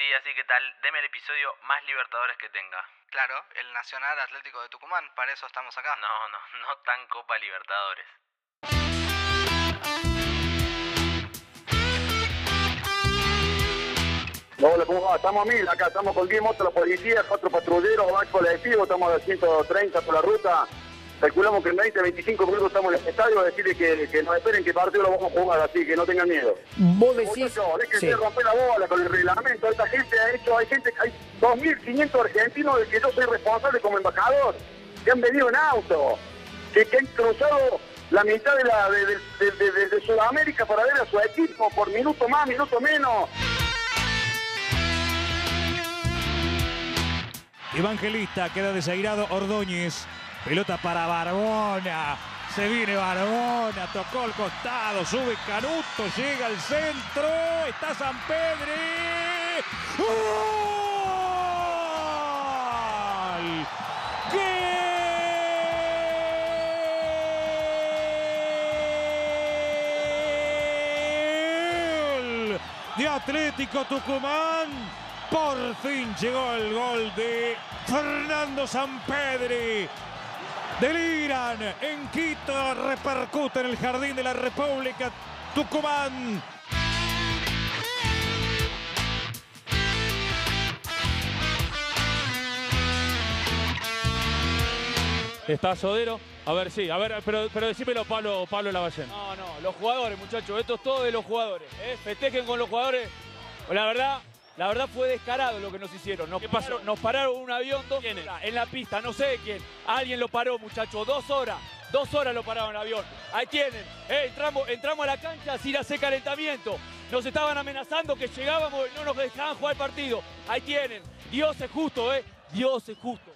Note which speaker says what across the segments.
Speaker 1: entendí, así que tal, deme el episodio más Libertadores que tenga.
Speaker 2: Claro, el Nacional Atlético de Tucumán, para eso estamos acá.
Speaker 1: No, no, no tan Copa Libertadores.
Speaker 3: Hola, ¿cómo va? Estamos a mil acá, estamos con 10 motos, la policía, cuatro patrulleros, va colectivo, estamos a 130 por la ruta. Calculamos que en 20, 25 minutos estamos en el estadio a decirle que, que nos esperen que partido lo vamos a jugar, así que no tengan miedo.
Speaker 4: Vos decís.
Speaker 3: Déjense
Speaker 4: Sí.
Speaker 3: romper la bola con el reglamento. Esta gente ha hecho, hay gente, hay 2.500 argentinos de que yo soy responsable como embajador, que han venido en auto, que, que han cruzado la mitad de, la, de, de- de- de- de Sudamérica para ver a su equipo por minuto más, minuto menos.
Speaker 5: Evangelista queda desairado Ordóñez. Pelota para Barbona. Se viene Barbona, tocó el costado, sube Canuto, llega al centro. Está San Pedri. ¡Gol! ¡Gol! De Atlético Tucumán. Por fin llegó el gol de Fernando Sampedri. Deliran en Quito, repercute en el Jardín de la República Tucumán.
Speaker 6: Está Sodero. A ver, sí, a ver, pero, pero decímelo, Pablo, Pablo Lavallén.
Speaker 7: No, no, los jugadores, muchachos, esto es todo de los jugadores. ¿eh? Festejen con los jugadores. La verdad, la verdad fue descarado lo que nos hicieron. Nos
Speaker 6: ¿Qué pasó?
Speaker 7: Pararon, nos pararon un avión dos en la pista, no sé de quién. Alguien lo paró, muchachos, dos horas. Dos horas lo pararon el avión. Ahí tienen. eh, entramos, entramos a la cancha sin hacer calentamiento. Nos estaban amenazando que llegábamos y no nos dejaban jugar el partido. Ahí tienen. Dios es justo, ¿eh? Dios es justo.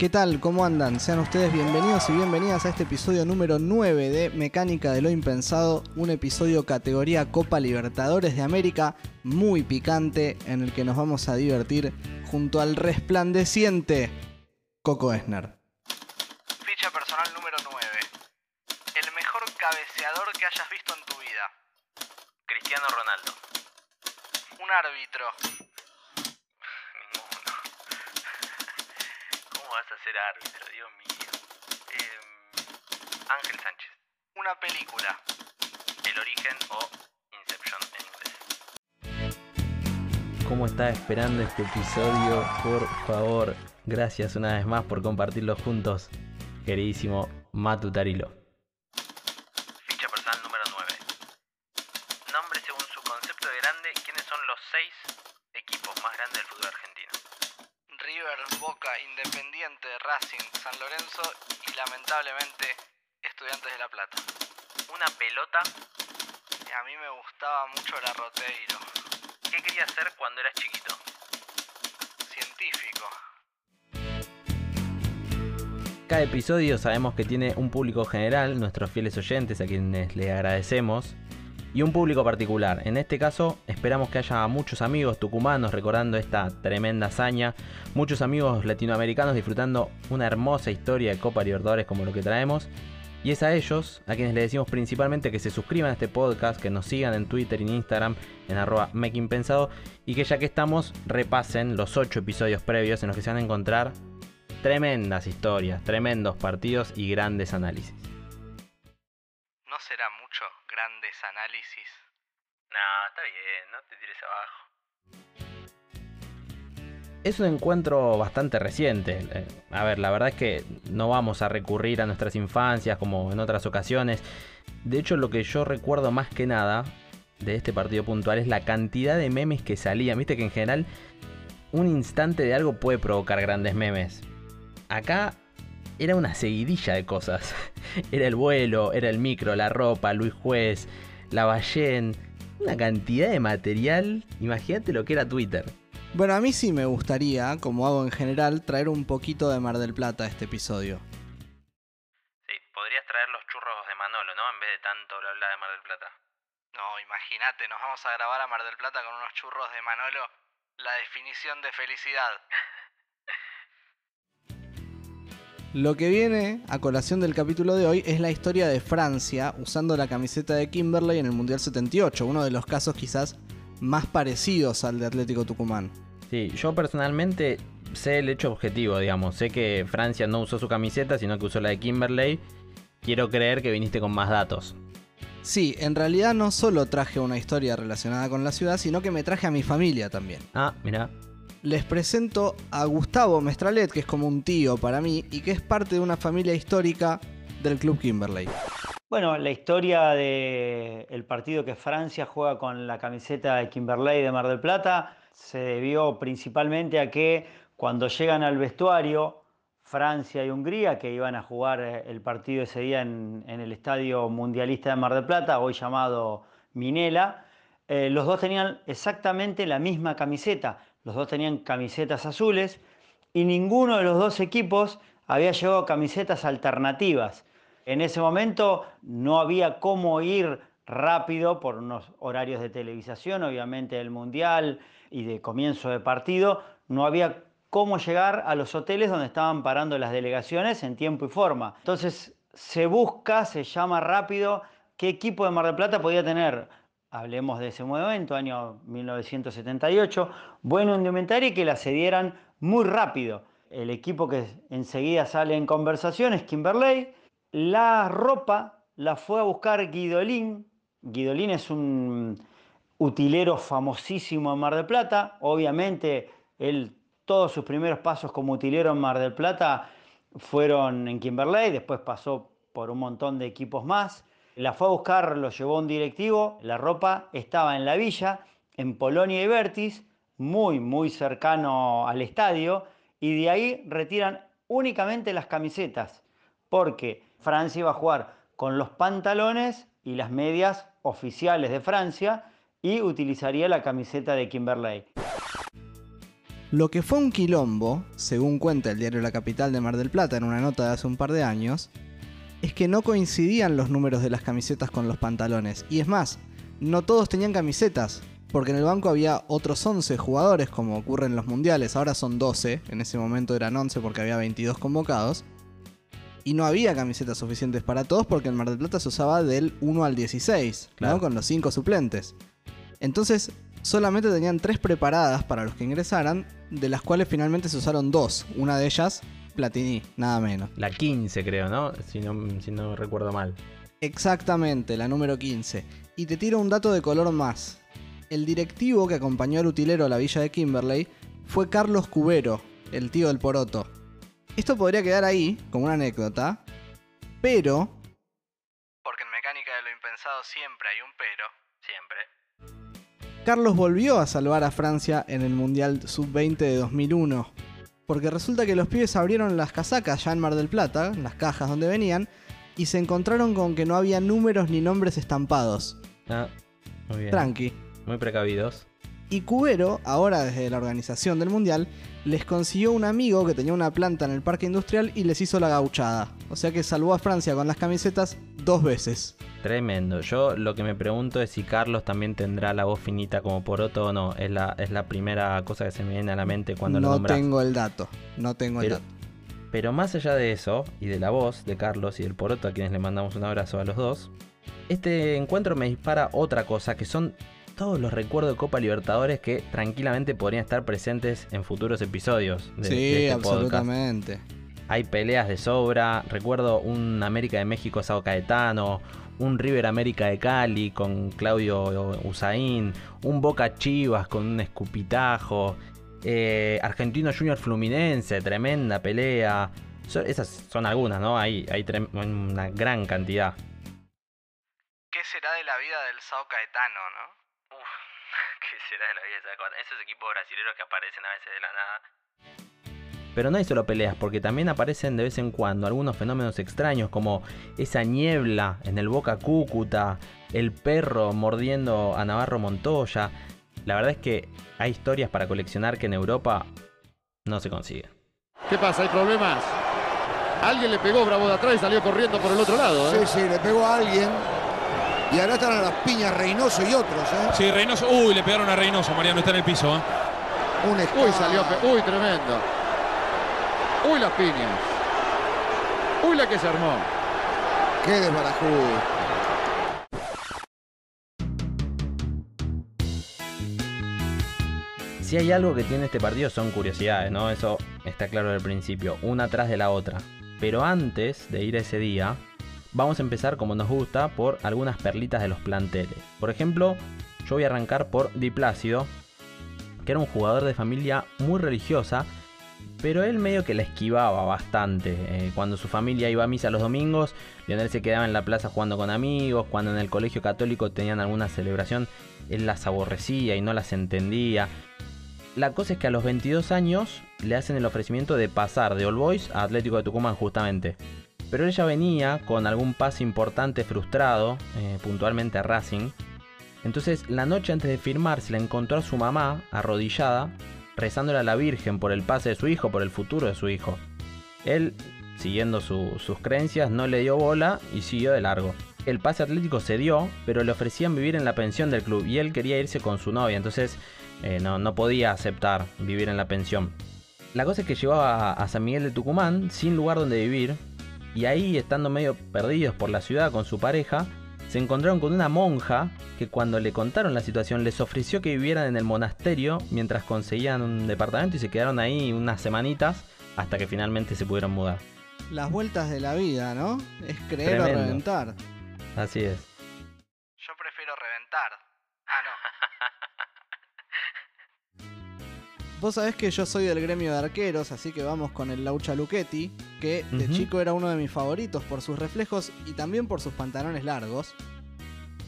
Speaker 2: ¿Qué tal? ¿Cómo andan? Sean ustedes bienvenidos y bienvenidas a este episodio número 9 de Mecánica de lo Impensado, un episodio categoría Copa Libertadores de América, muy picante, en el que nos vamos a divertir junto al resplandeciente Coco Esner.
Speaker 8: Ficha personal número 9. El mejor cabeceador que hayas visto en tu vida.
Speaker 1: Cristiano Ronaldo.
Speaker 8: Un árbitro.
Speaker 1: Ninguno. ¿Cómo vas a ser árbitro? Dios mío. Em, Ángel Sánchez.
Speaker 8: Una película.
Speaker 1: El origen o Inception en inglés.
Speaker 9: ¿Cómo está esperando este episodio? Por favor, gracias una vez más por compartirlo juntos. Queridísimo Matu Tarilo. Episodio sabemos que tiene un público general, nuestros fieles oyentes a quienes le agradecemos, y un público particular. En este caso, esperamos que haya muchos amigos tucumanos recordando esta tremenda hazaña, muchos amigos latinoamericanos disfrutando una hermosa historia de Copa Libertadores como lo que traemos. Y es a ellos a quienes le decimos principalmente que se suscriban a este podcast, que nos sigan en Twitter y en Instagram en arroba makingpensado y que ya que estamos repasen los 8 episodios previos en los que se van a encontrar tremendas historias, tremendos partidos y grandes análisis.
Speaker 8: ¿No será mucho grandes análisis?
Speaker 1: No, está bien, no te tires abajo.
Speaker 9: Es un encuentro bastante reciente. Eh, A ver, la verdad es que no vamos a recurrir a nuestras infancias como en otras ocasiones. De hecho, lo que yo recuerdo más que nada de este partido puntual es la cantidad de memes que salían. Viste que en general un instante de algo puede provocar grandes memes. Acá era una seguidilla de cosas. Era el vuelo, era el micro, la ropa, Luis Juez, la Ballén. Una cantidad de material. Imagínate lo que era Twitter.
Speaker 2: Bueno, a mí sí me gustaría, como hago en general, traer un poquito de Mar del Plata a este episodio.
Speaker 1: Sí, podrías traer los churros de Manolo, ¿no? En vez de tanto bla bla de Mar del Plata.
Speaker 8: No, imagínate, nos vamos a grabar a Mar del Plata con unos churros de Manolo. La definición de felicidad.
Speaker 2: Lo que viene a colación del capítulo de hoy es la historia de Francia usando la camiseta de Kimberley en el Mundial 78, uno de los casos quizás más parecidos al de Atlético Tucumán.
Speaker 9: Sí, yo personalmente sé el hecho objetivo, digamos. Sé que Francia no usó su camiseta, sino que usó la de Kimberley. Quiero creer que viniste con más datos.
Speaker 2: Sí, en realidad no solo traje una historia relacionada con la ciudad, sino que me traje a mi familia también.
Speaker 9: Ah, mira.
Speaker 2: Les presento a Gustavo Mestralet, que es como un tío para mí y que es parte de una familia histórica del Club Kimberley.
Speaker 4: Bueno, la historia del partido que Francia juega con la camiseta de Kimberley de Mar del Plata se debió principalmente a que cuando llegan al vestuario, Francia y Hungría, que iban a jugar eh, el partido ese día en, el Estadio Mundialista de Mar del Plata, hoy llamado Minela, eh, los dos tenían exactamente la misma camiseta, los dos tenían camisetas azules y ninguno de los dos equipos había llevado camisetas alternativas. En ese momento no había cómo ir rápido por unos horarios de televisación, obviamente del Mundial y de comienzo de partido, no había cómo llegar a los hoteles donde estaban parando las delegaciones en tiempo y forma. Entonces se busca, se llama rápido qué equipo de Mar del Plata podía tener, hablemos de ese momento, año 1978, bueno indumentaria y que la cedieran muy rápido. El equipo que enseguida sale en conversación es Kimberley. La ropa la fue a buscar Guidolín. Guidolín es un utilero famosísimo en Mar del Plata. Obviamente él todos sus primeros pasos como utilero en Mar del Plata fueron en Kimberley, después pasó por un montón de equipos más. La fue a buscar, lo llevó un directivo, la ropa estaba en la villa, en Polonia y Vertis, muy, muy cercano al estadio, y de ahí retiran únicamente las camisetas, porque Francia iba a jugar con los pantalones y las medias oficiales de Francia y utilizaría la camiseta de Kimberley.
Speaker 2: Lo que fue un quilombo, según cuenta el diario La Capital de Mar del Plata en una nota de hace un par de años, es que no coincidían los números de las camisetas con los pantalones. Y es más, no todos tenían camisetas, porque en el banco había otros 11 jugadores, como ocurre en los mundiales, ahora son 12, en ese momento eran 11 porque había 22 convocados. Y no había camisetas suficientes para todos porque en Mar del Plata se usaba del 1 al 16, con los 5 suplentes. Entonces, solamente tenían tres preparadas para los que ingresaran, de las cuales finalmente se usaron dos. Una de ellas, Platini, nada menos.
Speaker 9: La 15 creo, ¿no? Si no, si no recuerdo mal.
Speaker 2: Exactamente, la número 15. Y te tiro un dato de color más. El directivo que acompañó al utilero a la villa de Kimberley fue Carlos Cubero, el tío del poroto. Esto podría quedar ahí, como una anécdota, pero...
Speaker 8: Porque en mecánica de lo impensado siempre hay un pero, siempre.
Speaker 2: Carlos volvió a salvar a Francia en el Mundial Sub-20 de 2001. Porque resulta que los pibes abrieron las casacas ya en Mar del Plata, las cajas donde venían, y se encontraron con que no había números ni nombres estampados.
Speaker 9: Ah, muy bien.
Speaker 2: Tranqui.
Speaker 9: Muy precavidos.
Speaker 2: Y Cubero, ahora desde la organización del Mundial, les consiguió un amigo que tenía una planta en el parque industrial y les hizo la gauchada. O sea que salvó a Francia con las camisetas dos veces.
Speaker 9: Tremendo. Yo lo que me pregunto es si Carlos también tendrá la voz finita como Poroto o no. Es la, es la primera cosa que se me viene a la mente cuando
Speaker 2: no
Speaker 9: lo nombras.
Speaker 2: No tengo el dato. No tengo el dato.
Speaker 9: Pero más allá de eso, y de la voz de Carlos y del Poroto, a quienes le mandamos un abrazo a los dos, este encuentro me dispara otra cosa, que son todos los recuerdos de Copa Libertadores que tranquilamente podrían estar presentes en futuros episodios de,
Speaker 2: sí,
Speaker 9: este
Speaker 2: absolutamente.
Speaker 9: Hay peleas de sobra. Recuerdo un América de México Sao Caetano, un River América de Cali con Claudio Usain, un Boca Chivas con un escupitajo, eh, Argentino Junior Fluminense, tremenda pelea. esas son algunas, ¿no? Hay, una gran cantidad.
Speaker 8: ¿Qué será de la vida del Sao Caetano, no? ¿Qué será de la vida de Esos equipos brasileños que aparecen a veces de la nada.
Speaker 9: Pero no hay solo peleas, porque también aparecen de vez en cuando algunos fenómenos extraños como esa niebla en el Boca Cúcuta, el perro mordiendo a Navarro Montoya. La verdad es que hay historias para coleccionar que en Europa no se consiguen.
Speaker 10: ¿Qué pasa? ¿Hay problemas? Alguien le pegó Bravo de atrás y salió corriendo por el otro lado.
Speaker 11: ¿eh? Sí, sí, le pegó a alguien. Y ahora están a las piñas Reynoso y otros, ¿eh?
Speaker 5: Sí, Reynoso. Uy, le pegaron a Reynoso. Mariano está en el piso, ¿eh?
Speaker 10: Un uy, salió. Uy, tremendo. Uy, las piñas. Uy, la que se armó.
Speaker 11: Qué desbarajudo.
Speaker 9: Si hay algo que tiene este partido son curiosidades, ¿no? Eso está claro al principio, una tras de la otra. Pero antes de ir a ese día, vamos a empezar como nos gusta por algunas perlitas de los planteles. Por ejemplo, yo voy a arrancar por Di Plácido, que era un jugador de familia muy religiosa, pero él medio que la esquivaba bastante. Eh, cuando su familia iba a misa los domingos, Lionel se quedaba en la plaza jugando con amigos, cuando en el colegio católico tenían alguna celebración, él las aborrecía y no las entendía. La cosa es que a los 22 años le hacen el ofrecimiento de pasar de All Boys a Atlético de Tucumán justamente. Pero ella venía con algún pase importante frustrado, eh, puntualmente a Racing. Entonces la noche antes de firmar se la encontró a su mamá arrodillada, rezándole a la Virgen por el pase de su hijo, por el futuro de su hijo. Él, siguiendo sus creencias, no le dio bola y siguió de largo. El pase atlético se dio, pero le ofrecían vivir en la pensión del club y él quería irse con su novia, entonces eh, no, no, podía aceptar vivir en la pensión. La cosa es que llevaba a San Miguel de Tucumán sin lugar donde vivir y ahí, estando medio perdidos por la ciudad con su pareja, se encontraron con una monja que cuando le contaron la situación les ofreció que vivieran en el monasterio mientras conseguían un departamento y se quedaron ahí unas semanitas hasta que finalmente se pudieron mudar.
Speaker 2: Las vueltas de la vida, ¿no? Es creer o reventar.
Speaker 9: Así es.
Speaker 8: Yo prefiero reventar.
Speaker 2: Vos sabés que yo soy del gremio de arqueros, así que vamos con el Laucha Luchetti, que de chico era uno de mis favoritos por sus reflejos y también por sus pantalones largos.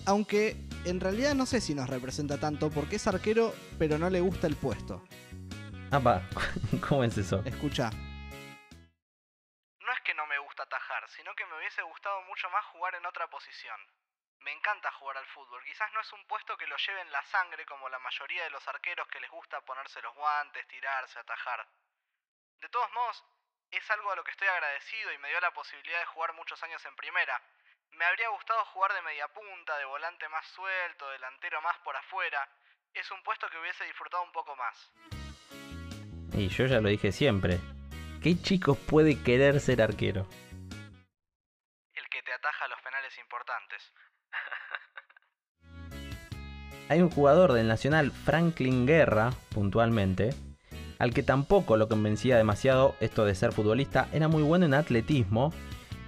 Speaker 2: Aunque en realidad no sé si nos representa tanto porque es arquero, pero no le gusta el puesto.
Speaker 9: Apa, ¿cómo es eso?
Speaker 2: Escucha.
Speaker 8: No es que no me gusta atajar, sino que me hubiese gustado mucho más jugar en otra posición. Me encanta jugar al fútbol. Quizás no es un puesto que lo lleve en la sangre como la mayoría de los arqueros que les gusta ponerse los guantes, tirarse, atajar. De todos modos, es algo a lo que estoy agradecido y me dio la posibilidad de jugar muchos años en primera. Me habría gustado jugar de media punta, de volante más suelto, delantero más por afuera. Es un puesto que hubiese disfrutado un poco más.
Speaker 9: Y yo ya lo dije siempre. ¿Qué chico puede querer ser arquero?
Speaker 8: El que te ataja los penales importantes.
Speaker 9: Hay un jugador del Nacional, Franklin Guerra, puntualmente, al que tampoco lo convencía demasiado esto de ser futbolista. Era muy bueno en atletismo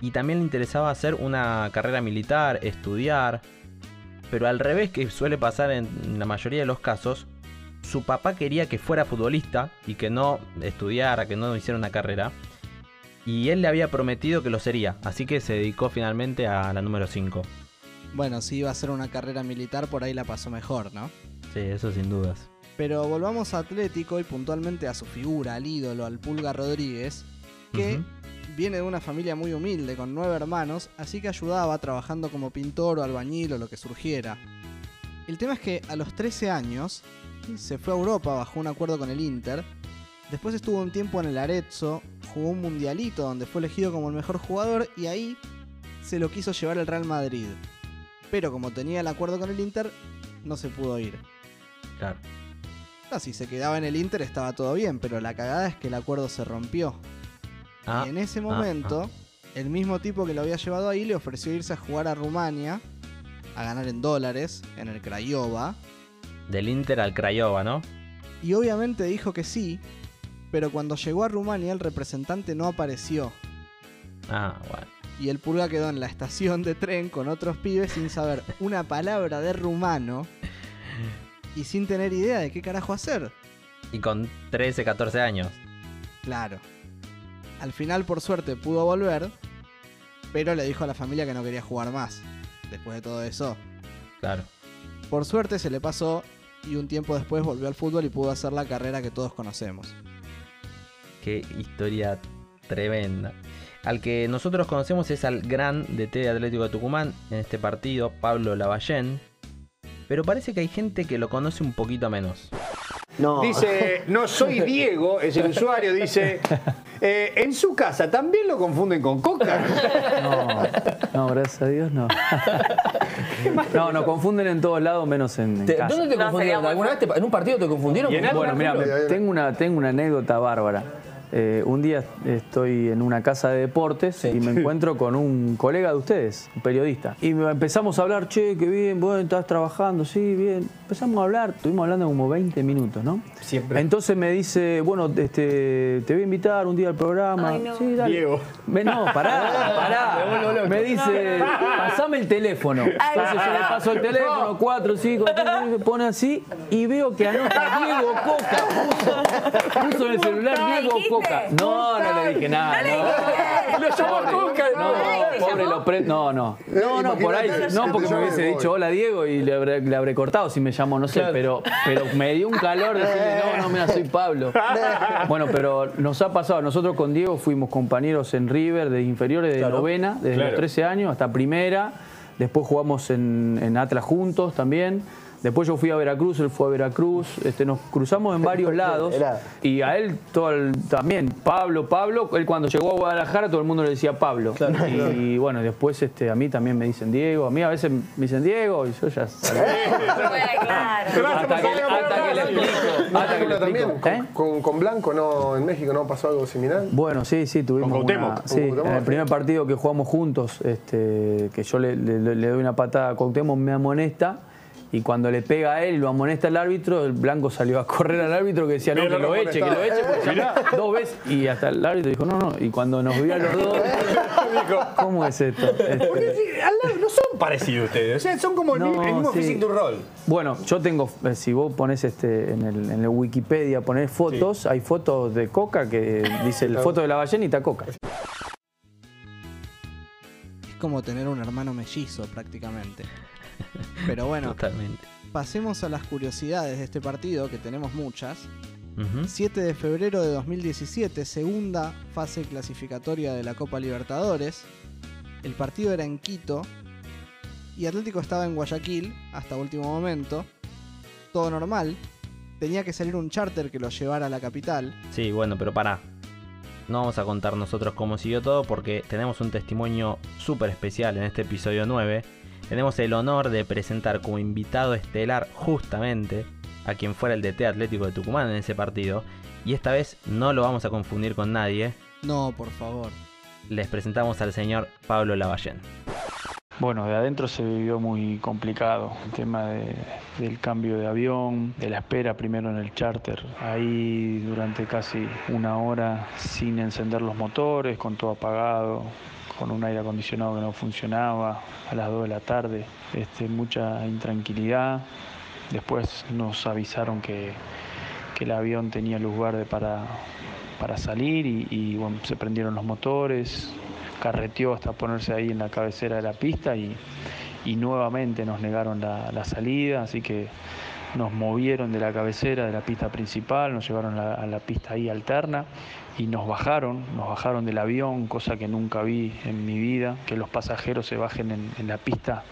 Speaker 9: y también le interesaba hacer una carrera militar, estudiar. Pero al revés que suele pasar en la mayoría de los casos, su papá quería que fuera futbolista y que no estudiara, que no hiciera una carrera. Y él le había prometido que lo sería, así que se dedicó finalmente a la número 5.
Speaker 2: Bueno, si iba a hacer una carrera militar, por ahí la pasó mejor, ¿no?
Speaker 9: Sí, eso sin dudas.
Speaker 2: Pero volvamos a Atlético y puntualmente a su figura, al ídolo, al Pulga Rodríguez, que viene de una familia muy humilde, con nueve hermanos, así que ayudaba trabajando como pintor o albañil o lo que surgiera. El tema es que a los 13 años se fue a Europa bajo un acuerdo con el Inter, después estuvo un tiempo en el Arezzo, jugó un mundialito donde fue elegido como el mejor jugador y ahí se lo quiso llevar el Real Madrid. Pero como tenía el acuerdo con el Inter, no se pudo ir.
Speaker 9: Claro.
Speaker 2: No, si se quedaba en el Inter estaba todo bien, pero la cagada es que el acuerdo se rompió.
Speaker 9: Ah,
Speaker 2: y en ese
Speaker 9: ah,
Speaker 2: momento, el mismo tipo que lo había llevado ahí le ofreció irse a jugar a Rumania, a ganar en dólares, en el Craiova.
Speaker 9: Del Inter al Craiova, ¿no?
Speaker 2: Y obviamente dijo que sí, pero cuando llegó a Rumania el representante no apareció.
Speaker 9: Ah, bueno.
Speaker 2: Y el pulga quedó en la estación de tren con otros pibes sin saber una palabra de rumano y sin tener idea de qué carajo hacer.
Speaker 9: Y con 13, 14 años.
Speaker 2: Claro. Al final, por suerte, pudo volver, pero le dijo a la familia que no quería jugar más. Después de todo eso.
Speaker 9: Claro.
Speaker 2: Por suerte se le pasó y un tiempo después volvió al fútbol y pudo hacer la carrera que todos conocemos.
Speaker 9: Qué historia tremenda. Al que nosotros conocemos es al gran DT de Atlético de Tucumán en este partido, Pablo Lavallén. Pero parece que hay gente que lo conoce un poquito menos.
Speaker 12: No. Dice, no soy Diego, es el usuario, dice, eh, en su casa también lo confunden con Coca.
Speaker 13: No, gracias a Dios no. No, nos confunden en todos lados menos en, en
Speaker 14: Te-
Speaker 13: casa.
Speaker 14: ¿Dónde te confundieron? ¿Alguna vez te- en un partido te confundieron?
Speaker 12: ¿Y en
Speaker 14: con
Speaker 12: algo?
Speaker 13: Bueno, mira, tengo una, tengo una anécdota bárbara. Eh, un día estoy en una casa de deportes y me encuentro con un colega de ustedes, un periodista. Y empezamos a hablar, che, qué bien, bueno, estás trabajando, sí, bien. Empezamos a hablar, estuvimos hablando como 20 minutos, ¿no?
Speaker 14: Siempre.
Speaker 13: Entonces me dice, bueno, este, te voy a invitar un día al programa.
Speaker 14: Ay, no.
Speaker 13: Sí, dale.
Speaker 14: Diego.
Speaker 13: Me- no, pará, pará. Me dice, pasame el teléfono. Entonces yo le paso el teléfono, cuatro, cinco, se pone así y veo que anota Diego Coca. Puso, puso en el celular Diego Coca. No, no le dije nada. No,
Speaker 14: Coca.
Speaker 13: no, pobre lo pre- No, no. No, no, por ahí. No, porque me hubiese dicho hola Diego y le habré, le habré cortado si me llamó, no sé, pero, pero me dio un calor decirle, no, no, mira, soy Pablo. Bueno, pero nos ha pasado. Nosotros con Diego fuimos compañeros en River de inferiores de
Speaker 14: Claro.
Speaker 13: novena, desde
Speaker 14: Claro.
Speaker 13: los 13 años hasta primera. Después jugamos en, en Atlas juntos también. Después yo fui a Veracruz, él fue a Veracruz. Este, nos cruzamos en varios lados.
Speaker 14: Era-
Speaker 13: Y a él todo el- también, Pablo, Pablo. Él cuando llegó a Guadalajara todo el mundo le decía Pablo. y bueno, después este, a mí también me dicen Diego. A mí a veces me dicen Diego y yo ya. ¿Eh?
Speaker 15: con, Blanco no, en México no pasó algo similar.
Speaker 13: Bueno, sí, sí, tuvimos
Speaker 15: Con
Speaker 13: una-
Speaker 15: Con
Speaker 13: sí,
Speaker 15: Cuauhtémoc,
Speaker 13: en el primer partido que jugamos juntos, este, que yo le, le- le doy una patada a Cuauhtémoc, me amonesta, y cuando le pega a él y lo amonesta el árbitro, el blanco salió a correr al árbitro que decía, no, que lo
Speaker 14: lo
Speaker 13: eche, que lo eche, porque dos veces, y hasta el árbitro dijo, no, no, y cuando nos vio a los dos, ¿cómo es esto? Este,
Speaker 14: Porque al lado no son parecidos ustedes. O sea, son como el
Speaker 13: No,
Speaker 14: mismo- el mismo
Speaker 13: sí.
Speaker 14: physique du rol.
Speaker 13: Bueno, yo tengo, eh, si vos pones este, en, el, en el Wikipedia, pones fotos, hay fotos de Coca que dice el foto de la ballena y está Coca.
Speaker 2: Es como tener un hermano mellizo prácticamente. Pero bueno,
Speaker 9: Totalmente.
Speaker 2: pasemos a las curiosidades de este partido, que tenemos muchas.
Speaker 9: Ujú.
Speaker 2: 7 de febrero de 2017, segunda fase clasificatoria de la Copa Libertadores. El partido era en Quito y Atlético estaba en Guayaquil hasta último momento. Todo normal. Tenía que salir un charter que lo llevara a la capital.
Speaker 9: Sí, bueno, pero pará. No vamos a contar nosotros cómo siguió todo porque tenemos un testimonio súper especial en este episodio 9. Tenemos el honor de presentar como invitado estelar justamente a quien fuera el DT Atlético de Tucumán en ese partido. Y esta vez no lo vamos a confundir con nadie.
Speaker 2: No, por favor.
Speaker 9: Les presentamos al señor Pablo Lavallén.
Speaker 13: Bueno, de adentro se vivió muy complicado el tema de- del cambio de avión, de la espera primero en el charter. Ahí durante casi una hora sin encender los motores, con todo apagado, con un aire acondicionado que no funcionaba a las 2 de la tarde, este, mucha intranquilidad. Después nos avisaron que, que el avión tenía luz verde para, para salir y, se prendieron los motores, carreteó hasta ponerse ahí en la cabecera de la pista y, y nuevamente nos negaron la, la salida, así que nos movieron de la cabecera de la pista principal, nos llevaron a la, pista ahí alterna y nos bajaron, nos bajaron del avión, cosa que nunca vi en mi vida, que los pasajeros se bajen en, en la pista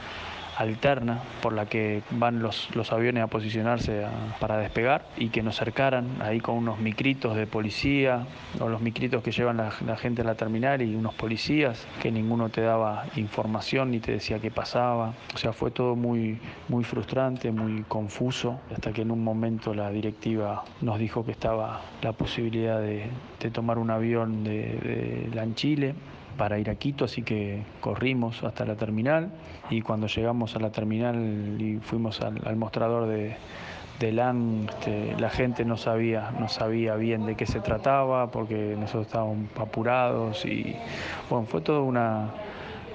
Speaker 13: alterna por la que van los, los aviones a posicionarse para despegar y que nos cercaran ahí con unos micritos de policía o los micritos que llevan la, la gente a la terminal y unos policías que ninguno te daba información ni te decía qué pasaba. O sea, fue todo muy, muy frustrante, muy confuso, hasta que en un momento la directiva nos dijo que estaba la posibilidad de, de tomar un avión de, de Lanchile para ir a Quito, así que corrimos hasta la terminal y cuando llegamos a la terminal y fuimos al, mostrador de, de LAN, este, la gente no sabía, no sabía bien de qué se trataba porque nosotros estábamos apurados y bueno, fue toda una,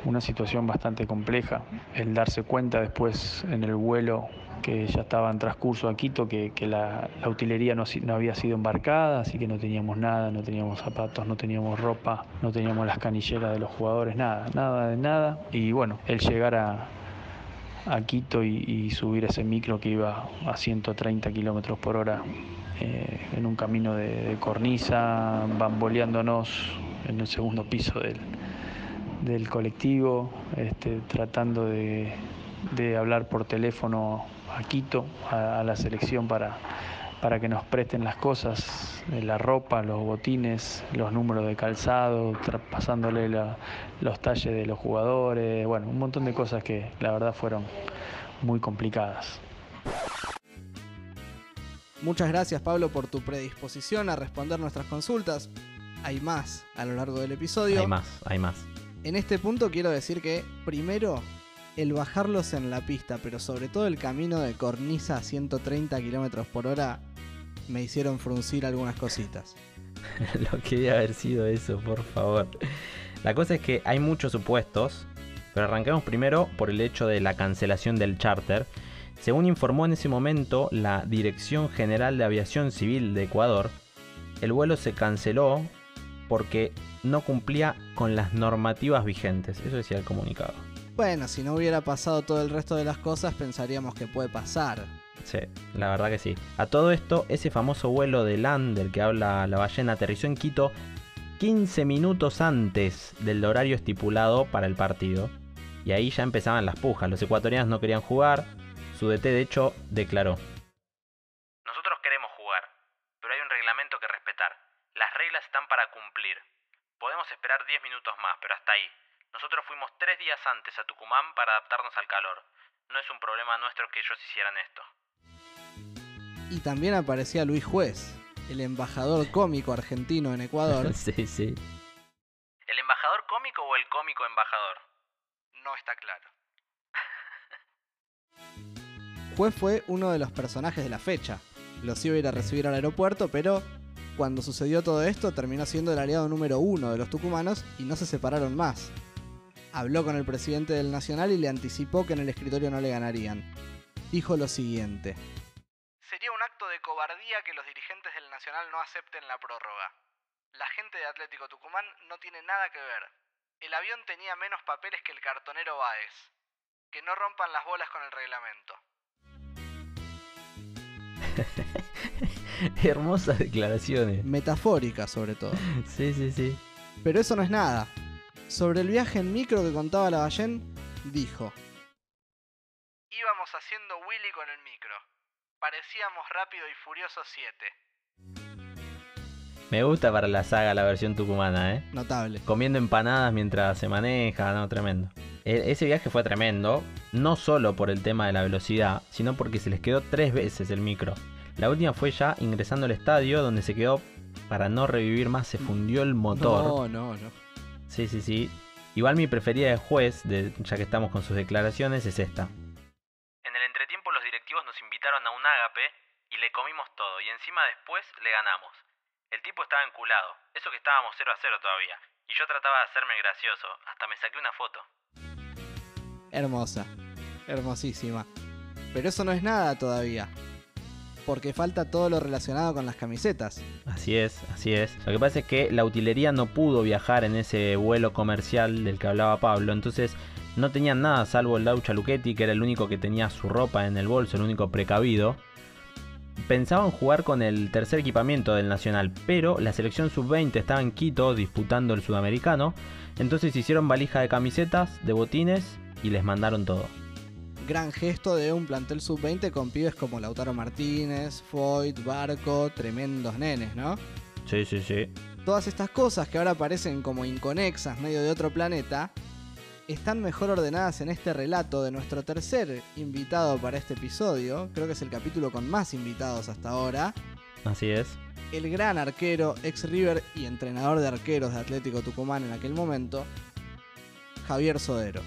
Speaker 13: una situación bastante compleja. El darse cuenta después en el vuelo que ya estaba en transcurso a Quito, que, la, utilería no, había sido embarcada, así que no teníamos nada, no teníamos zapatos, no teníamos ropa, no teníamos las canilleras de los jugadores, nada, nada de nada. Y bueno, el llegar a, Quito y, y subir ese micro que iba a 130 kilómetros por hora eh, en un camino de, cornisa, bamboleándonos en el segundo piso del, colectivo, este, tratando de hablar por teléfono a Quito, a, a la selección para, para que nos presten las cosas, eh, la ropa, los botines, los números de calzado, pasándole la- los talles de los jugadores, bueno, un montón de cosas que la verdad fueron muy complicadas.
Speaker 2: Muchas gracias Pablo por tu predisposición a responder nuestras consultas. hay más a lo largo del episodio.
Speaker 9: Hay más, hay más.
Speaker 2: En este punto quiero decir que, primero, el bajarlos en la pista, pero sobre todo el camino de cornisa a 130 km por hora, me hicieron fruncir algunas cositas.
Speaker 9: Lo que debe haber sido eso, por favor. La cosa es que hay muchos supuestos, pero arranquemos primero por el hecho de la cancelación del charter. Según informó en ese momento la Dirección General de Aviación Civil de Ecuador, el vuelo se canceló porque no cumplía con las normativas vigentes. Eso decía el comunicado.
Speaker 2: Bueno, si no hubiera pasado todo el resto de las cosas, pensaríamos que puede pasar.
Speaker 9: Sí, la verdad que sí. A todo esto, ese famoso vuelo de LAN del que habla la ballena aterrizó en Quito 15 minutos antes del horario estipulado para el partido. Y ahí ya empezaban las pujas. Los ecuatorianos no querían jugar. Su DT de hecho declaró.
Speaker 1: Nosotros queremos jugar, pero hay un reglamento que respetar. Las reglas están para cumplir. Podemos esperar 10 minutos más, pero hasta ahí. Nosotros fuimos tres días antes a Tucumán para adaptarnos al calor. No es un problema nuestro que ellos hicieran esto.
Speaker 2: Y también aparecía Luis Juez, el embajador cómico argentino en Ecuador.
Speaker 9: sí, sí.
Speaker 1: ¿El embajador cómico o el cómico embajador? No está claro.
Speaker 2: Juez fue uno de los personajes de la fecha. Los iba a ir a recibir al aeropuerto, pero cuando sucedió todo esto terminó siendo el aliado número uno de los tucumanos y no se separaron más. Habló con el presidente del Nacional y le anticipó que en el escritorio no le ganarían. Dijo lo siguiente.
Speaker 8: Sería un acto de cobardía que los dirigentes del Nacional no acepten la prórroga. La gente de Atlético Tucumán no tiene nada que ver. El avión tenía menos papeles que el cartonero Baez. Que no rompan las bolas con el reglamento.
Speaker 9: Hermosas declaraciones.
Speaker 2: Metafóricas sobre todo.
Speaker 9: Sí, sí, sí.
Speaker 2: Pero eso no es nada. Sobre el viaje en micro que contaba la Ballén, dijo.
Speaker 8: Íbamos haciendo Willy con el micro. Parecíamos rápido y furioso 7.
Speaker 9: Me gusta para la saga la versión tucumana, ¿eh?
Speaker 2: Notable.
Speaker 9: Comiendo empanadas mientras se maneja, no, tremendo. E- ese viaje fue tremendo, no solo por el tema de la velocidad, sino porque se les quedó tres veces el micro. La última fue ya ingresando al estadio, donde se quedó para no revivir más, se fundió el motor.
Speaker 2: No, no, no.
Speaker 9: Sí, sí, sí. Igual mi preferida de juez, de, ya que estamos con sus declaraciones, es esta.
Speaker 1: En el entretiempo los directivos nos invitaron a un ágape y le comimos todo y encima después le ganamos. El tipo estaba enculado, eso que estábamos 0 a 0 todavía, y yo trataba de hacerme gracioso, hasta me saqué una foto.
Speaker 2: Hermosa. Hermosísima. Pero eso no es nada todavía. Porque falta todo lo relacionado con las camisetas.
Speaker 9: Así es, así es. Lo que pasa es que la utilería no pudo viajar en ese vuelo comercial del que hablaba Pablo, entonces no tenían nada salvo el Laucha Luchetti, que era el único que tenía su ropa en el bolso, el único precavido. Pensaban jugar con el tercer equipamiento del Nacional, pero la selección sub-20 estaba en Quito disputando el sudamericano, entonces hicieron valija de camisetas, de botines y les mandaron todo.
Speaker 2: Gran gesto de un plantel sub-20 con pibes como Lautaro Martínez, Foyt, Barco, tremendos nenes, ¿no?
Speaker 9: Sí, sí, sí.
Speaker 2: Todas estas cosas que ahora parecen como inconexas, medio de otro planeta, están mejor ordenadas en este relato de nuestro tercer invitado para este episodio. Creo que es el capítulo con más invitados hasta ahora.
Speaker 9: Así es.
Speaker 2: El gran arquero, ex River y entrenador de arqueros de Atlético Tucumán en aquel momento, Javier Sodero.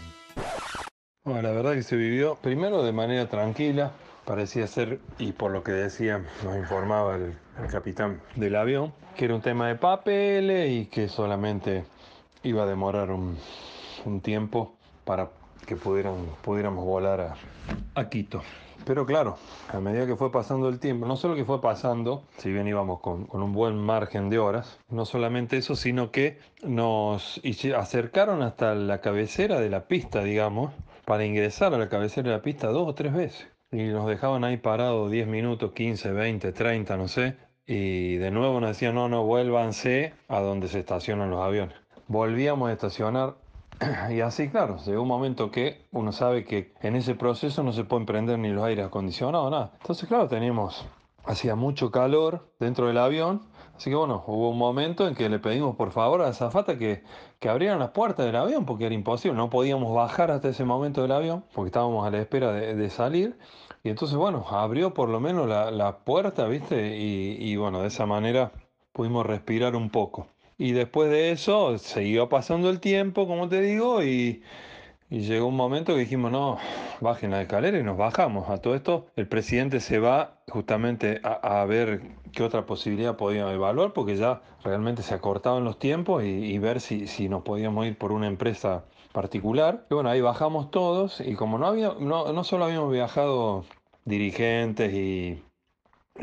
Speaker 16: Bueno, la verdad que se vivió primero de manera tranquila, parecía ser, y por lo que decía, nos informaba el, el capitán del avión, que era un tema de papeles y que solamente iba a demorar un, un tiempo para que pudieran, pudiéramos volar a, a Quito. Pero claro, a medida que fue pasando el tiempo, no solo que fue pasando, si bien íbamos con, con un buen margen de horas, no solamente eso, sino que nos acercaron hasta la cabecera de la pista, digamos, para ingresar a la cabecera de la pista dos o tres veces. Y nos dejaban ahí parados 10 minutos, 15, 20, 30, no sé. Y de nuevo nos decían, no, no, vuélvanse a donde se estacionan los aviones. Volvíamos a estacionar y así, claro, llegó un momento que uno sabe que en ese proceso no se pueden prender ni los aires acondicionados, nada. Entonces, claro, teníamos, hacía mucho calor dentro del avión. Así que bueno, hubo un momento en que le pedimos por favor a la azafata que, que abrieran las puertas del avión porque era imposible, no podíamos bajar hasta ese momento del avión porque estábamos a la espera de, de salir. Y entonces, bueno, abrió por lo menos la, la puerta, ¿viste? Y, y bueno, de esa manera pudimos respirar un poco. Y después de eso siguió pasando el tiempo, como te digo, y, y llegó un momento que dijimos, no, bajen la escalera y nos bajamos. A todo esto, el presidente se va justamente a, ver qué otra posibilidad podíamos evaluar, porque ya realmente se acortaban los tiempos y, ver si, si nos podíamos ir por una empresa particular. Y bueno, ahí bajamos todos y como no, había, no, no solo habíamos viajado dirigentes y,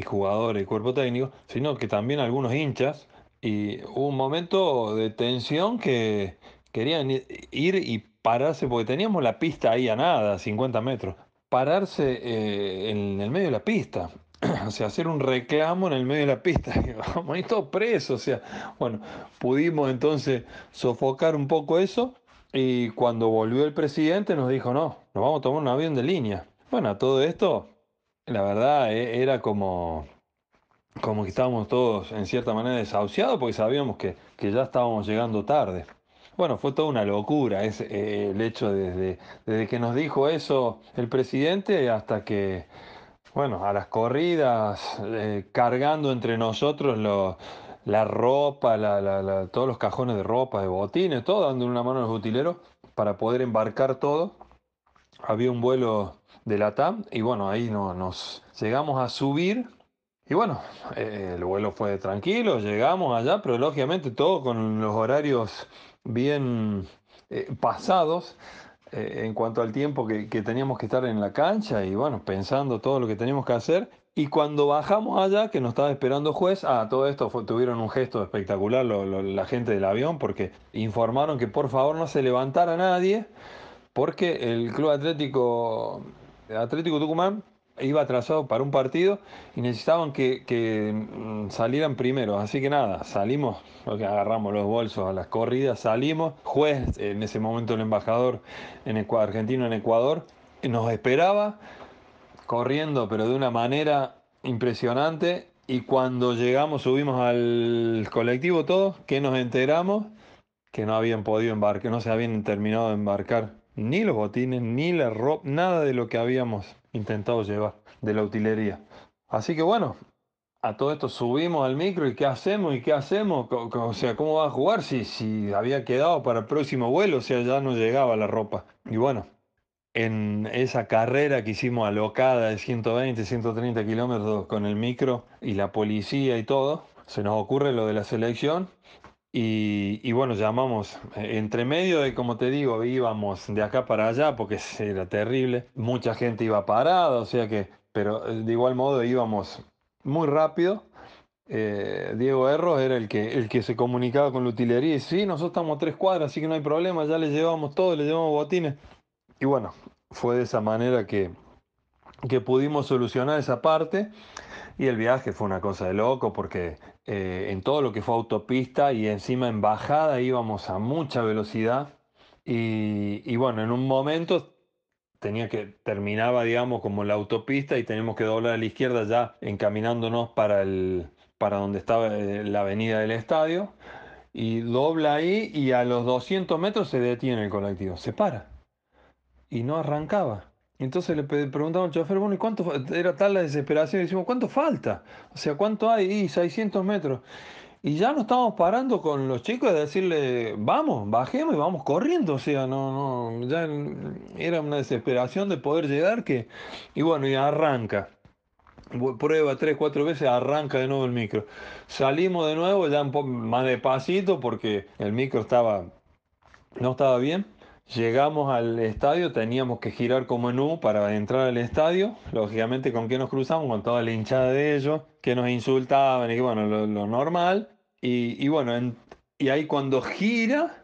Speaker 16: jugadores y cuerpo técnico, sino que también algunos hinchas. Y hubo un momento de tensión que querían ir y pararse, porque teníamos la pista ahí a nada, 50 metros. Pararse eh, en el medio de la pista. O sea, hacer un reclamo en el medio de la pista. Vamos todos presos. O sea, bueno, pudimos entonces sofocar un poco eso. Y cuando volvió el presidente nos dijo, no, nos vamos a tomar un avión de línea. Bueno, todo esto, la verdad, e- era como, como que estábamos todos en cierta manera desahuciados porque sabíamos que, que ya estábamos llegando tarde. Bueno, fue toda una locura ese, eh, el hecho desde, desde que nos dijo eso el presidente hasta que, bueno, a las corridas, eh, cargando entre nosotros la ropa, todos los cajones de ropa, de botines, todo, dando una mano a los utileros para poder embarcar todo. Había un vuelo de la TAM y bueno, ahí no, nos llegamos a subir y bueno, eh, el vuelo fue tranquilo, llegamos allá, pero lógicamente todo con los horarios bien eh, pasados eh, en cuanto al tiempo que, que teníamos que estar en la cancha y bueno, pensando todo lo que teníamos que hacer. Y cuando bajamos allá, que nos estaba esperando juez, ah, todo esto tuvieron un gesto espectacular la gente del avión porque informaron que por favor no se levantara nadie porque el Club Atlético, Atlético Tucumán iba atrasado para un partido y necesitaban que, mm, salieran primero. Así que nada, salimos, agarramos los bolsos a las corridas, salimos. Juez, en ese momento el embajador argentino en Ecuador, nos esperaba corriendo, pero de una manera impresionante. Y cuando llegamos, subimos al colectivo todos, que nos enteramos que no habían podido embarcar, no se habían terminado de embarcar ni los botines, ni la ropa, nada de lo que habíamos intentado llevar de la utilería. Así que bueno, a todo esto subimos al micro y ¿qué hacemos? ¿Y qué hacemos? O sea, ¿cómo va a jugar si, si había quedado para el próximo vuelo? O sea, ya no llegaba la ropa. Y bueno, en esa carrera que hicimos alocada de 120, 130 kilómetros con el micro y la policía y todo, se nos ocurre lo de la selección y, bueno, llamamos, eh, entre medio de, como te digo, íbamos de acá para allá porque era terrible, mucha gente iba parada, o sea que, pero eh, de igual modo íbamos muy rápido. Eh, Diego Erros era el que, el que se comunicaba con la utilería y sí, nosotros estamos tres cuadras, así que no hay problema, ya le llevamos todo, le llevamos botines. Y bueno, fue de esa manera que, que pudimos solucionar esa parte. Y el viaje fue una cosa de loco porque eh, en todo lo que fue autopista y encima en bajada íbamos a mucha velocidad. Y, bueno, en un momento tenía que terminaba, digamos, como la autopista y tenemos que doblar a la izquierda ya encaminándonos para el para donde estaba eh, la avenida del estadio y dobla ahí y a los 200 metros se detiene el colectivo, se para y no arrancaba. Entonces le preguntamos al chofer, bueno, ¿y cuánto fa-?" era tal la desesperación? Y decimos, ¿cuánto falta? O sea, ¿cuánto hay? Y 600 metros. Y ya nos estábamos parando con los chicos de decirle, vamos, bajemos y vamos corriendo. O sea, no, no, ya era una desesperación de poder llegar que, y bueno, y arranca. Prueba tres, cuatro veces, arranca de nuevo el micro. Salimos de nuevo ya un poco más despacito porque el micro estaba, no estaba bien. Llegamos al estadio, teníamos que girar como en U para entrar al estadio. Lógicamente, ¿con qué nos cruzamos? Con toda la hinchada de ellos, que nos insultaban y que bueno, lo, normal. Y, bueno, en- y ahí cuando gira,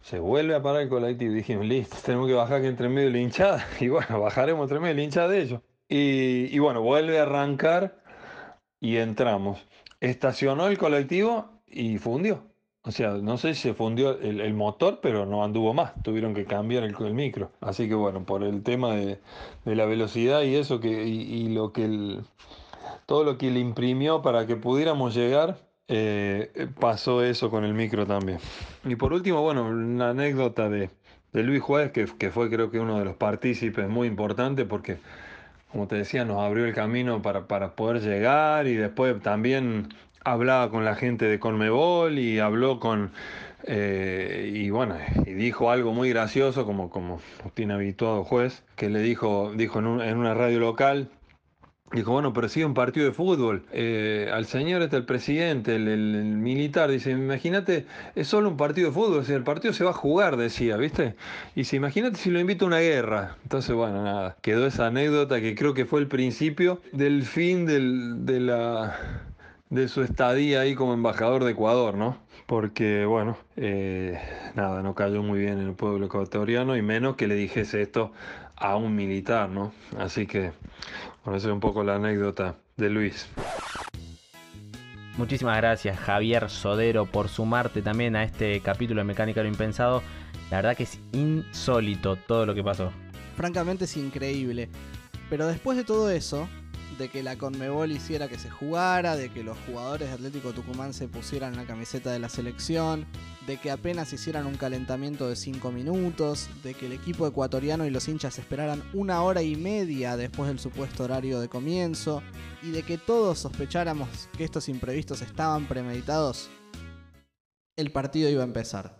Speaker 16: se vuelve a parar el colectivo. Dijimos, listo, tenemos que bajar aquí entre medio de la hinchada. Y bueno, bajaremos entre medio de la hinchada de ellos. Y, y bueno, vuelve a arrancar y entramos. Estacionó el colectivo y fundió. O sea, no sé si se fundió el, motor, pero no anduvo más. Tuvieron que cambiar el, micro. Así que bueno, por el tema de, la velocidad y eso que y, y lo que el- todo lo que le imprimió para que pudiéramos llegar, eh, pasó eso con el micro también. Y por último, bueno, una anécdota de, Luis Juárez, que, fue creo que uno de los partícipes muy importante porque como te decía, nos abrió el camino para poder llegar y después también hablaba con la gente de Conmebol y habló con eh, y bueno, y dijo algo muy gracioso, como, como tiene habituado juez, que le dijo, dijo en, un- en una radio local, dijo, bueno, pero sigue un partido de fútbol, eh, al señor este, el presidente, el, militar, dice, imagínate, es solo un partido de fútbol, el partido se va a jugar, decía, ¿viste? Y dice, imagínate si lo invita a una guerra. Entonces, bueno, nada, quedó esa anécdota que creo que fue el principio del fin del, de la de su estadía ahí como embajador de Ecuador, ¿no? Porque, bueno, eh, nada, no cayó muy bien en el pueblo ecuatoriano y menos que le dijese esto a un militar, ¿no? Así que, bueno, esa es un poco la anécdota de Luis.
Speaker 9: Muchísimas gracias Javier Sodero por sumarte también a este capítulo de Mecánica de lo Impensado. La verdad que es insólito todo lo que pasó.
Speaker 2: Francamente es increíble. Pero después de todo eso, de que la Conmebol hiciera que se jugara, de que los jugadores de Atlético Tucumán se pusieran la camiseta de la selección, de que apenas hicieran un calentamiento de 5 minutos, de que el equipo ecuatoriano y los hinchas esperaran una hora y media después del supuesto horario de comienzo, y de que todos sospecháramos que estos imprevistos estaban premeditados, el partido iba a empezar.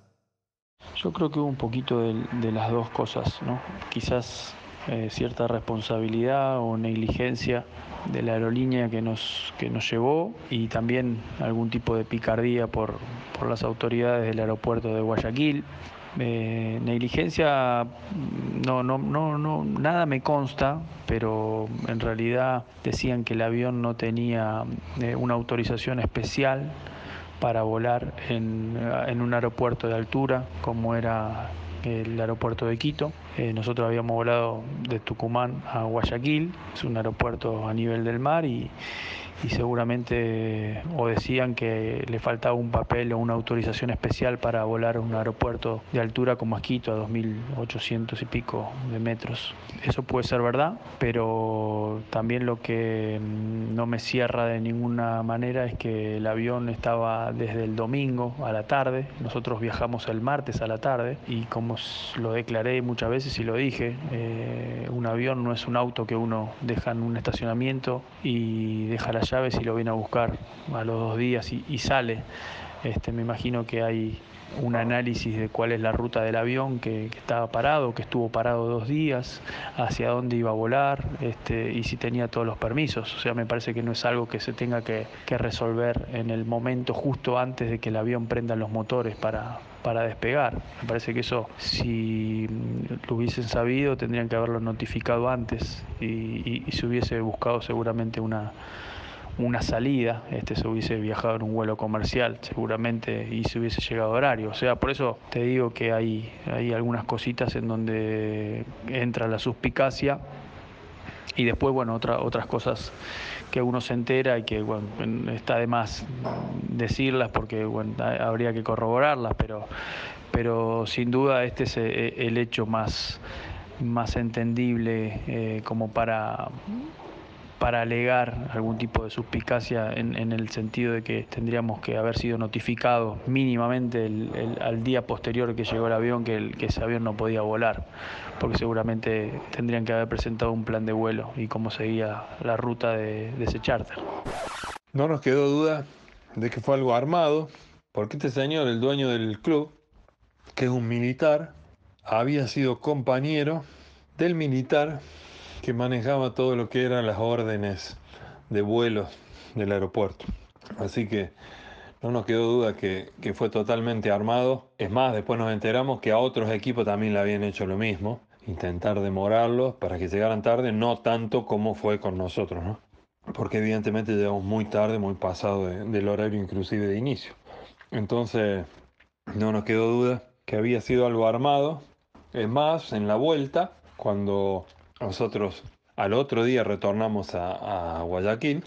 Speaker 13: Yo creo que hubo un poquito de, de las dos cosas, ¿no? Quizás eh, cierta responsabilidad o negligencia de la aerolínea que nos, que nos llevó y también algún tipo de picardía por, por las autoridades del aeropuerto de Guayaquil. Eh, negligencia, no, no, no, no, nada me consta, pero en realidad decían que el avión no tenía eh, una autorización especial para volar en, en un aeropuerto de altura como era el aeropuerto de Quito. Eh, nosotros habíamos volado de Tucumán a Guayaquil, es un aeropuerto a nivel del mar y, y seguramente o decían que le faltaba un papel o una autorización especial para volar a un aeropuerto de altura como es Quito, a 2.800 y pico de metros. Eso puede ser verdad, pero también lo que mm, no me cierra de ninguna manera es que el avión estaba desde el domingo a la tarde, nosotros viajamos el martes a la tarde y como lo declaré muchas veces y lo dije, eh, un avión no es un auto que uno deja en un estacionamiento y deja las llaves y lo viene a buscar a los dos días y, sale. Este, me imagino que hay un análisis de cuál es la ruta del avión que, que estaba parado, que estuvo parado dos días, hacia dónde iba a volar este, y si tenía todos los permisos. O sea, me parece que no es algo que se tenga que, resolver en el momento justo antes de que el avión prenda los motores para, para despegar. Me parece que eso, si lo hubiesen sabido, tendrían que haberlo notificado antes y, y- y se hubiese buscado seguramente una, una salida, este se hubiese viajado en un vuelo comercial seguramente y se hubiese llegado a horario. O sea, por eso te digo que hay, hay algunas cositas en donde entra la suspicacia y después, bueno, otra, otras cosas que uno se entera y que bueno, está de más decirlas porque bueno, ha- habría que corroborarlas, pero, pero sin duda este es eh, el hecho más, más entendible eh, como para para alegar algún tipo de suspicacia en, el sentido de que tendríamos que haber sido notificados mínimamente al día posterior que llegó el avión que ese avión no podía volar, porque seguramente tendrían que haber presentado un plan de vuelo y cómo seguía la ruta de, de ese charter.
Speaker 16: No nos quedó duda de que fue algo armado, porque este señor, el dueño del club, que es un militar, había sido compañero del militar que manejaba todo lo que eran las órdenes de vuelos del aeropuerto. Así que no nos quedó duda que, que fue totalmente armado. Es más, después nos enteramos que a otros equipos también le habían hecho lo mismo, intentar demorarlos para que llegaran tarde, no tanto como fue con nosotros, ¿no? Porque evidentemente llegamos muy tarde, muy pasado de- del horario inclusive de inicio. Entonces, no nos quedó duda que había sido algo armado. Es más, en la vuelta, cuando nosotros al otro día retornamos a, Guayaquil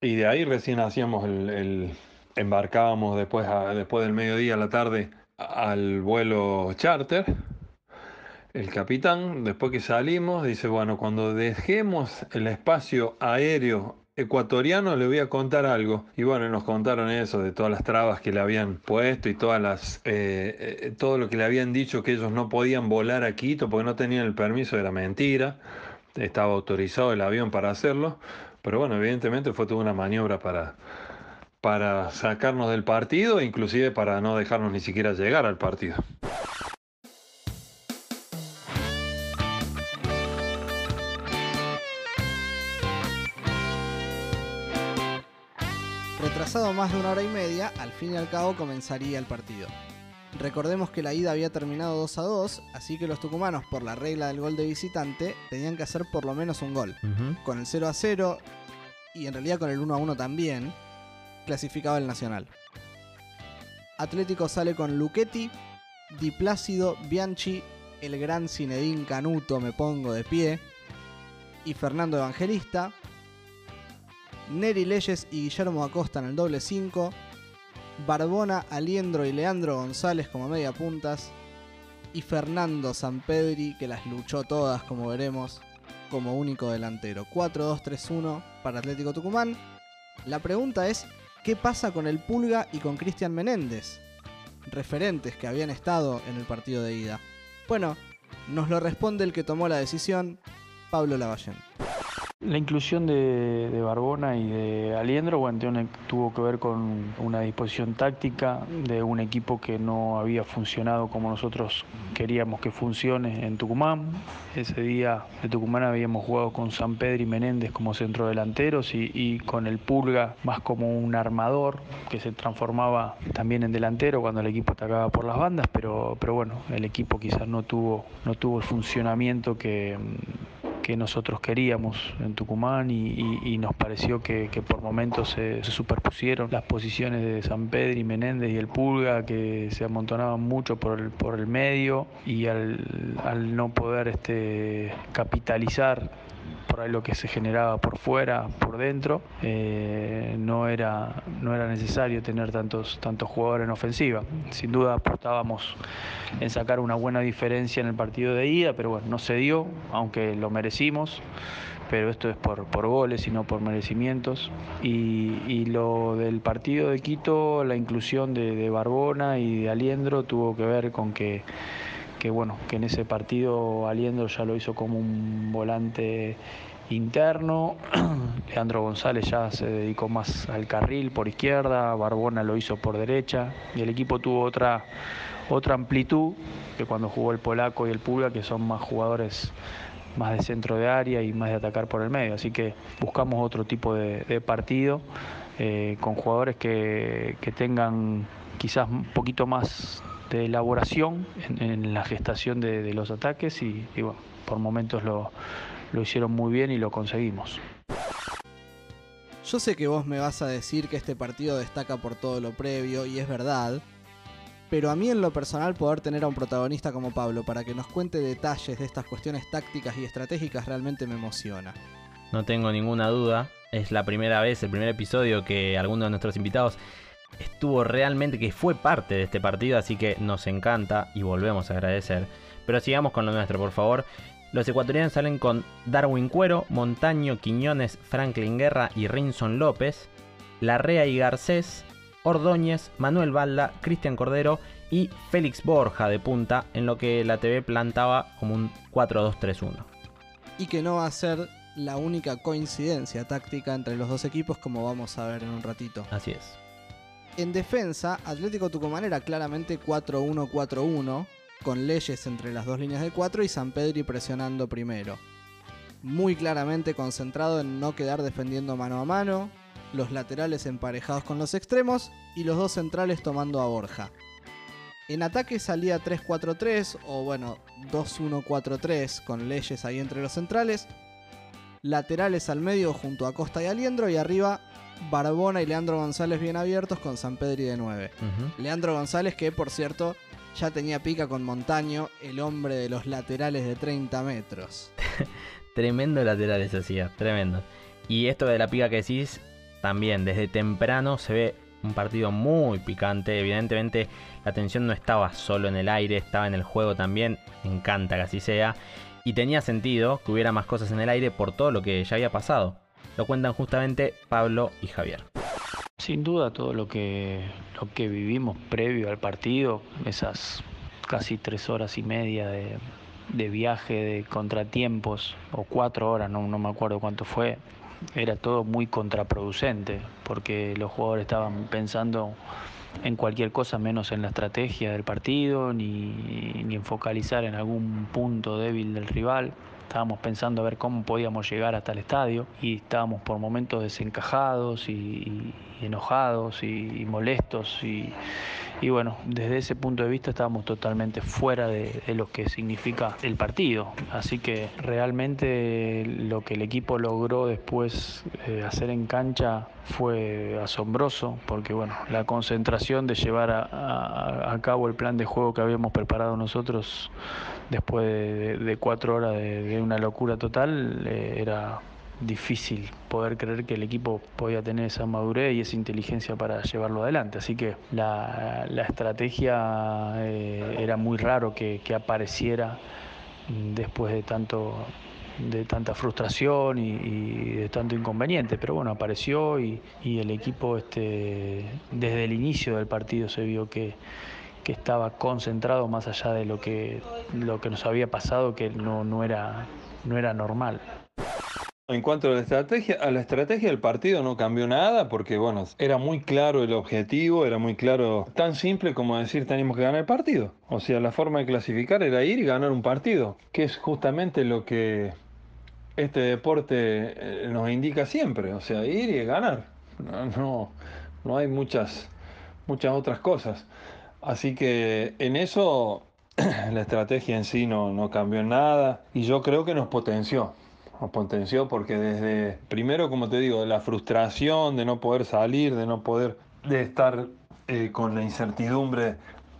Speaker 16: y de ahí recién hacíamos el, embarcábamos después, después del mediodía a la tarde al vuelo charter. El capitán, después que salimos, dice, bueno, cuando dejemos el espacio aéreo ecuatoriano le voy a contar algo. Y bueno, nos contaron eso, de todas las trabas que le habían puesto y todas las, eh, eh, todo lo que le habían dicho que ellos no podían volar a Quito porque no tenían el permiso, era mentira. Estaba autorizado el avión para hacerlo. Pero bueno, evidentemente fue toda una maniobra para, para sacarnos del partido, inclusive para no dejarnos ni siquiera llegar al partido.
Speaker 2: Retrasado más de una hora y media, al fin y al cabo comenzaría el partido. Recordemos que la ida había terminado 2 a 2, así que los tucumanos, por la regla del gol de visitante, tenían que hacer por lo menos un gol. Con el 0 a 0 y en realidad con el 1 a 1 también, clasificaba el Nacional. Atlético sale con Luchetti, Di Plácido, Bianchi, el gran Zinedine Canuto, me pongo de pie, y Fernando Evangelista, Neri Leyes y Guillermo Acosta en el doble 5, Barbona, Aliendro y Leandro González como media puntas, y Fernando Sampedri, que las luchó todas, como veremos, como único delantero. 4-2-3-1 para Atlético Tucumán. La pregunta es, ¿qué pasa con el Pulga y con Cristian Menéndez? Referentes que habían estado en el partido de ida. Bueno, nos lo responde el que tomó la decisión, Pablo Lavallén.
Speaker 13: La inclusión de, Barbona y de Aliendro bueno, tuvo que ver con una disposición táctica de un equipo que no había funcionado como nosotros queríamos que funcione en Tucumán. Ese día de Tucumán habíamos jugado con San Pedro y Menéndez como centrodelanteros y, y con el Pulga más como un armador que se transformaba también en delantero cuando el equipo atacaba por las bandas, pero, pero bueno, el equipo quizás no tuvo, no tuvo el funcionamiento que que nosotros queríamos en Tucumán y, nos pareció que, por momentos se, se superpusieron las posiciones de San Pedro y Menéndez y el Pulga que se amontonaban mucho por el, por el medio y al, al no poder este, capitalizar por ahí lo que se generaba por fuera, por dentro, eh, no, era, no era necesario tener tantos, tantos jugadores en ofensiva. Sin duda apostábamos en sacar una buena diferencia en el partido de ida, pero bueno, no se dio, aunque lo merecimos, pero esto es por, por goles y no por merecimientos. Y, y lo del partido de Quito, la inclusión de, de Barbona y de Aliendro tuvo que ver con que que bueno, que en ese partido Aliendro ya lo hizo como un volante interno, Leandro González ya se dedicó más al carril por izquierda, Barbona lo hizo por derecha y el equipo tuvo otra, otra amplitud que cuando jugó el polaco y el Pulga, que son más jugadores más de centro de área y más de atacar por el medio. Así que buscamos otro tipo de, de partido eh, con jugadores que, que tengan quizás un poquito más de elaboración en, en la gestación de, de los ataques y, y bueno, por momentos lo, lo hicieron muy bien y lo conseguimos.
Speaker 2: Yo sé que vos me vas a decir que este partido destaca por todo lo previo, y es verdad, pero a mí en lo personal poder tener a un protagonista como Pablo para que nos cuente detalles de estas cuestiones tácticas y estratégicas realmente me emociona.
Speaker 9: No tengo ninguna duda, es la primera vez, el primer episodio que alguno de nuestros invitados estuvo realmente, que fue parte de este partido, así que nos encanta y volvemos a agradecer. Pero sigamos con lo nuestro, por favor. Los ecuatorianos salen con Darwin Cuero, Montaño, Quiñones, Franklin Guerra y Rinson López, Larrea y Garcés, Ordóñez, Manuel Balda, Cristian Cordero y Félix Borja de punta, en lo que la TV plantaba como un 4-2-3-1.
Speaker 2: Y que no va a ser la única coincidencia táctica entre los dos equipos como vamos a ver en un ratito.
Speaker 9: Así es.
Speaker 2: En defensa, Atlético Tucumán era claramente 4-1-4-1, con leyes entre las dos líneas de 4 y San Pedri presionando primero. Muy claramente concentrado en no quedar defendiendo mano a mano, los laterales emparejados con los extremos y los dos centrales tomando a Borja. En ataque salía 3-4-3 o bueno, 2-1-4-3 con leyes ahí entre los centrales. Laterales al medio junto a Costa y Aliendro y arriba Barbona y Leandro González bien abiertos con San Pedri de 9. Leandro González que por cierto ya tenía pica con Montaño, el hombre de los laterales de 30 metros.
Speaker 9: Tremendo laterales hacía, tremendo. Y esto de la pica que decís, también desde temprano se ve un partido muy picante. Evidentemente la tensión no estaba solo en el aire, estaba en el juego también. Me encanta que así sea. Y tenía sentido que hubiera más cosas en el aire por todo lo que ya había pasado. Lo cuentan justamente Pablo y Javier.
Speaker 13: Sin duda todo lo que, lo que vivimos previo al partido, esas casi tres horas y media de, de viaje, de contratiempos, o cuatro horas, no, no me acuerdo cuánto fue, era todo muy contraproducente, porque los jugadores estaban pensando en cualquier cosa menos en la estrategia del partido, ni, ni en focalizar en algún punto débil del rival. Estábamos pensando a ver cómo podíamos llegar hasta el estadio y estábamos por momentos desencajados y, y- y enojados y, y molestos y, bueno, desde ese punto de vista estábamos totalmente fuera de, lo que significa el partido. Así que realmente lo que el equipo logró después eh, hacer en cancha fue asombroso porque bueno, la concentración de llevar a cabo el plan de juego que habíamos preparado nosotros después de, cuatro horas de, una locura total eh, era difícil poder creer que el equipo podía tener esa madurez y esa inteligencia para llevarlo adelante. Así que la, estrategia eh, era muy raro que, apareciera después de tanto de tanta frustración y, y de tanto inconveniente, pero bueno, apareció y, y el equipo este, desde el inicio del partido se vio que, que estaba concentrado más allá de lo que, lo que nos había pasado, que no, no, era, no era normal.
Speaker 16: En cuanto a la estrategia, a la estrategia del partido no cambió nada porque bueno, era muy claro el objetivo, era muy claro, tan simple como decir tenemos que ganar el partido. O sea, la forma de clasificar era ir y ganar un partido, que es justamente lo que este deporte eh, nos indica siempre, o sea, ir y ganar. No, no, hay muchas, muchas otras cosas. Así que en eso la estrategia en sí no, no cambió nada y yo creo que nos potenció. Nos potenció porque desde, primero como te digo, la frustración de no poder salir, de no poder, de estar eh, con la incertidumbre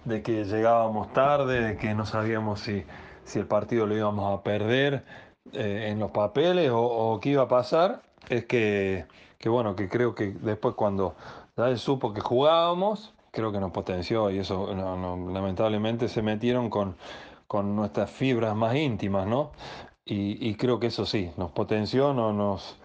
Speaker 16: de que llegábamos tarde, de que no sabíamos si, si el partido lo íbamos a perder eh, en los papeles o, qué iba a pasar, es que, que bueno, que creo que después cuando ya supo que jugábamos, creo que nos potenció y eso lamentablemente se metieron con, con nuestras fibras más íntimas, ¿no? Y, y creo que eso sí, nos potenció, no, nos,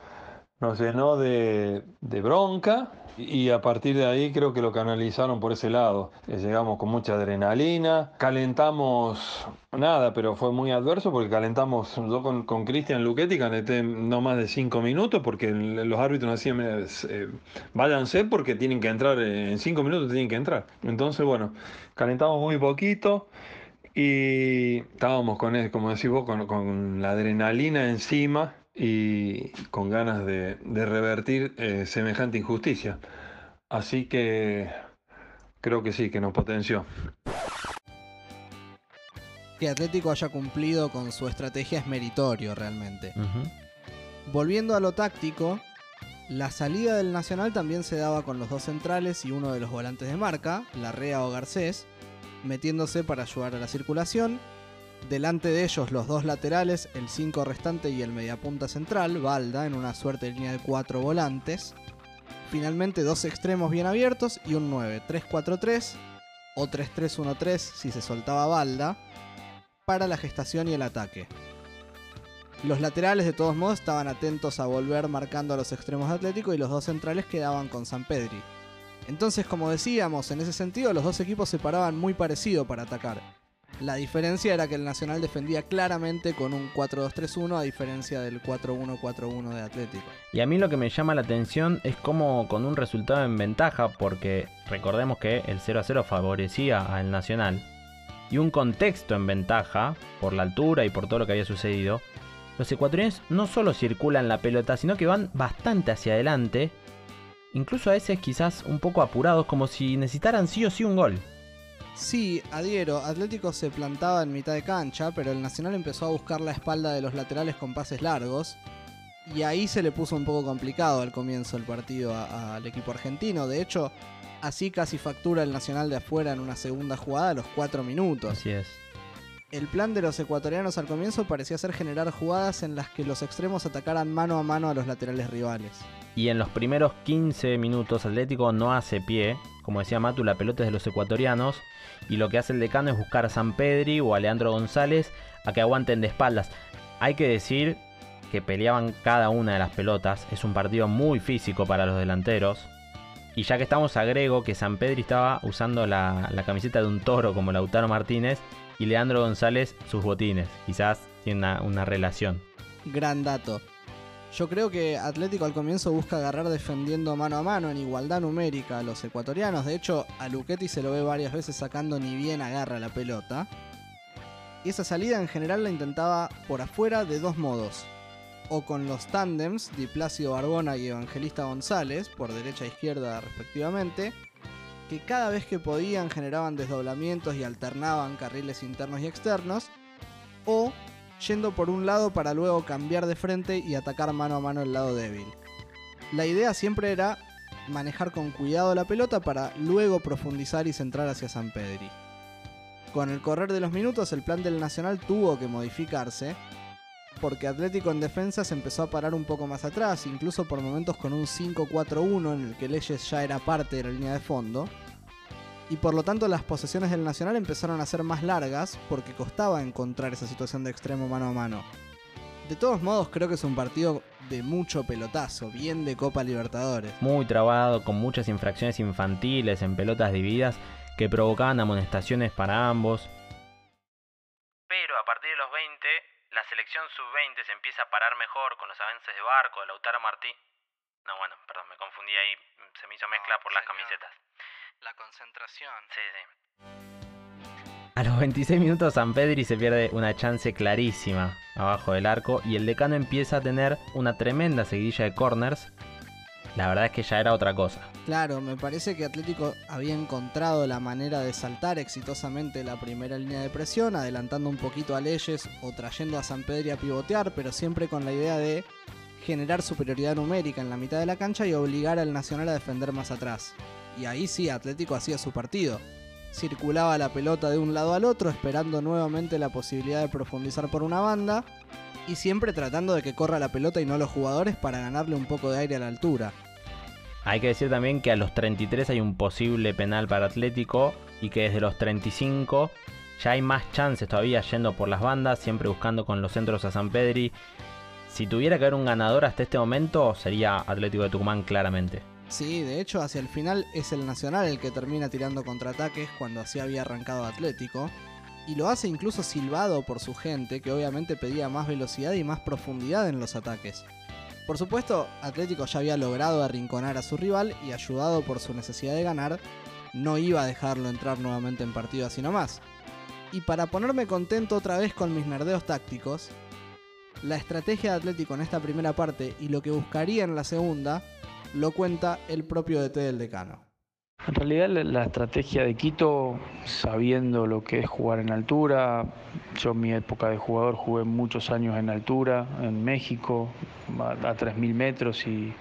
Speaker 16: nos llenó de, de bronca y a partir de ahí creo que lo canalizaron por ese lado. Eh, Llegamos con mucha adrenalina, calentamos nada, pero fue muy adverso porque calentamos, yo con, con Cristian Luchetti calenté no más de cinco minutos porque los árbitros decían, "Mira, eh, váyanse porque tienen que entrar, eh, en cinco minutos tienen que entrar. Entonces, bueno, calentamos muy poquito. Y estábamos con, como decís vos, con, con la adrenalina encima y con ganas de, de revertir eh, semejante injusticia. Así que creo que sí, que nos potenció.
Speaker 2: Que Atlético haya cumplido con su estrategia es meritorio realmente. Volviendo a lo táctico, la salida del Nacional también se daba con los dos centrales y uno de los volantes de marca, Larrea o Garcés, metiéndose para ayudar a la circulación. Delante de ellos los dos laterales, el 5 restante y el mediapunta central, Balda, en una suerte de línea de cuatro volantes. Finalmente dos extremos bien abiertos y un 9, 3-4-3 o 3-3-1-3 si se soltaba Balda, para la gestación y el ataque. Los laterales de todos modos estaban atentos a volver marcando a los extremos de Atlético y los dos centrales quedaban con San Pedri. Entonces, como decíamos, en ese sentido los dos equipos se paraban muy parecido para atacar. La diferencia era que el Nacional defendía claramente con un 4-2-3-1 a diferencia del 4-1-4-1 de Atlético.
Speaker 9: Y a mí lo que me llama la atención es cómo con un resultado en ventaja, porque recordemos que el 0 a 0 favorecía al Nacional, y un contexto en ventaja, por la altura y por todo lo que había sucedido, los ecuatorianos no solo circulan la pelota, sino que van bastante hacia adelante, incluso a veces quizás un poco apurados, como si necesitaran sí o sí un gol.
Speaker 2: Sí, adhiero, Atlético se plantaba en mitad de cancha, pero el Nacional empezó a buscar la espalda de los laterales con pases largos. Y ahí se le puso un poco complicado al comienzo del partido al equipo argentino. De hecho, así casi factura el Nacional de afuera en una segunda jugada a los 4 minutos.
Speaker 9: Así es.
Speaker 2: El plan de los ecuatorianos al comienzo parecía ser generar jugadas en las que los extremos atacaran mano a mano a los laterales rivales.
Speaker 9: Y en los primeros 15 minutos Atlético no hace pie. Como decía Matu, la pelota es de los ecuatorianos. Y lo que hace el decano es buscar a San Pedri o a Leandro González a que aguanten de espaldas. Hay que decir que peleaban cada una de las pelotas. Es un partido muy físico para los delanteros. Y ya que estamos, agrego que San Pedri estaba usando la, camiseta de un toro como Lautaro Martínez. Y Leandro González sus botines. Quizás tiene una relación.
Speaker 2: Gran dato. Yo creo que Atlético al comienzo busca agarrar defendiendo mano a mano en igualdad numérica a los ecuatorianos. De hecho, a Luchetti se lo ve varias veces sacando ni bien agarra la pelota. Y esa salida en general la intentaba por afuera de dos modos. O con los tándems Di Plácido Barbona y Evangelista González, por derecha e izquierda respectivamente, que cada vez que podían generaban desdoblamientos y alternaban carriles internos y externos. O yendo por un lado para luego cambiar de frente y atacar mano a mano el lado débil. La idea siempre era manejar con cuidado la pelota para luego profundizar y centrar hacia San Pedri. Con el correr de los minutos el plan del Nacional tuvo que modificarse porque Atlético en defensa se empezó a parar un poco más atrás, incluso por momentos con un 5-4-1 en el que Leyes ya era parte de la línea de fondo. Y por lo tanto las posesiones del Nacional empezaron a ser más largas porque costaba encontrar esa situación de extremo mano a mano. De todos modos creo que es un partido de mucho pelotazo, bien de Copa Libertadores.
Speaker 9: Muy trabado, con muchas infracciones infantiles en pelotas divididas que provocaban amonestaciones para ambos.
Speaker 1: Pero a partir de los 20, la selección sub-20 se empieza a parar mejor con los avances de Barco, de Lautaro Martí. No, bueno, perdón, me confundí ahí, se me hizo mezcla por las camisetas.
Speaker 8: La concentración.
Speaker 1: Sí, sí.
Speaker 9: A los 26 minutos San Pedri se pierde una chance clarísima abajo del arco y el decano empieza a tener una tremenda seguidilla de corners. La verdad es que ya era otra cosa.
Speaker 2: Claro, me parece que Atlético había encontrado la manera de saltar exitosamente la primera línea de presión, adelantando un poquito a Leyes o trayendo a San Pedri a pivotear, pero siempre con la idea de generar superioridad numérica en la mitad de la cancha y obligar al Nacional a defender más atrás. Y ahí sí, Atlético hacía su partido. Circulaba la pelota de un lado al otro, esperando nuevamente la posibilidad de profundizar por una banda, y siempre tratando de que corra la pelota y no los jugadores para ganarle un poco de aire a la altura.
Speaker 9: Hay que decir también que a los 33 hay un posible penal para Atlético y que desde los 35 ya hay más chances todavía yendo por las bandas, siempre buscando con los centros a San Pedri. Si tuviera que haber un ganador hasta este momento sería Atlético de Tucumán claramente.
Speaker 2: Sí, de hecho hacia el final es el Nacional el que termina tirando contraataques cuando así había arrancado Atlético. Y lo hace incluso silbado por su gente, que obviamente pedía más velocidad y más profundidad en los ataques. Por supuesto, Atlético ya había logrado arrinconar a su rival y ayudado por su necesidad de ganar, no iba a dejarlo entrar nuevamente en partido así nomás. Y para ponerme contento otra vez con mis nerdeos tácticos, la estrategia de Atlético en esta primera parte y lo que buscaría en la segunda lo cuenta el propio DT del decano.
Speaker 13: En realidad la, estrategia de Quito, sabiendo lo que es jugar en altura, yo en mi época de jugador jugué muchos años en altura, en México, a, a 3.000 metros y,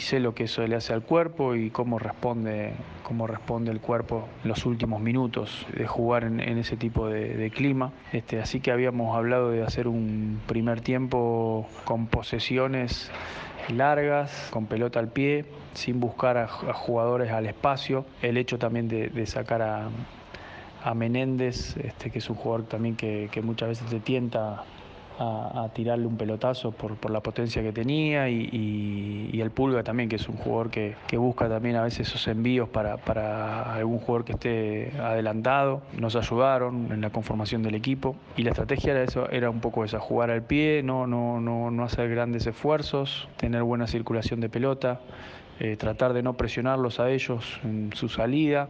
Speaker 13: sé lo que eso le hace al cuerpo y cómo responde, cómo responde el cuerpo en los últimos minutos de jugar en, ese tipo de, de clima. Este, así que habíamos hablado de hacer un primer tiempo con posesiones largas, con pelota al pie, sin buscar a, jugadores al espacio. El hecho también de, de sacar a, a Menéndez, este, que es un jugador también que, que muchas veces te tienta a, tirarle un pelotazo por, por la potencia que tenía y, el Pulga también, que es un jugador que, que busca también a veces esos envíos para, para, algún jugador que esté adelantado. Nos ayudaron en la conformación del equipo y la estrategia era eso, era un poco esa, jugar al pie, no, no, no, no hacer grandes esfuerzos, tener buena circulación de pelota, eh, tratar de no presionarlos a ellos en su salida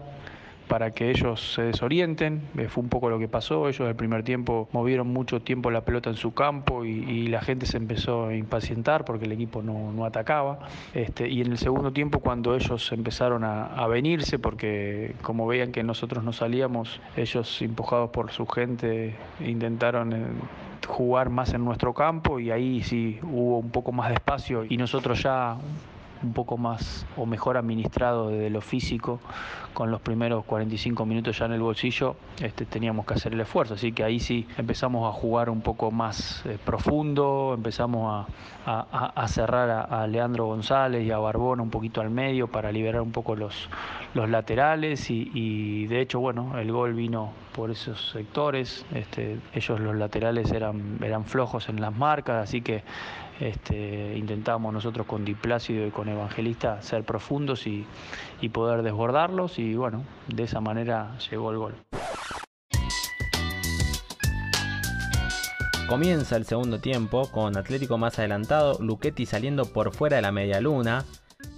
Speaker 13: para que ellos se desorienten. Eh, fue un poco lo que pasó. Ellos el primer tiempo movieron mucho tiempo la pelota en su campo y, y la gente se empezó a impacientar porque el equipo no, no atacaba. Este, y en el segundo tiempo cuando ellos empezaron a, a, venirse porque como veían que nosotros no salíamos, ellos empujados por su gente intentaron... Eh, jugar más en nuestro campo y ahí sí hubo un poco más de espacio y nosotros ya un poco más o mejor administrado desde lo físico, con los primeros 45 minutos ya en el bolsillo, este, teníamos que hacer el esfuerzo. Así que ahí sí empezamos a jugar un poco más eh, profundo, empezamos a, cerrar a, Leandro González y a Barbona un poquito al medio para liberar un poco los, los laterales y, y de hecho, bueno, el gol vino por esos sectores. Este, ellos los laterales eran, eran flojos en las marcas, así que este, intentamos nosotros con Diplácido y con Evangelista ser profundos y, poder desbordarlos y bueno, de esa manera llegó el gol.
Speaker 9: Comienza el segundo tiempo con Atlético más adelantado, Luchetti saliendo por fuera de la media luna,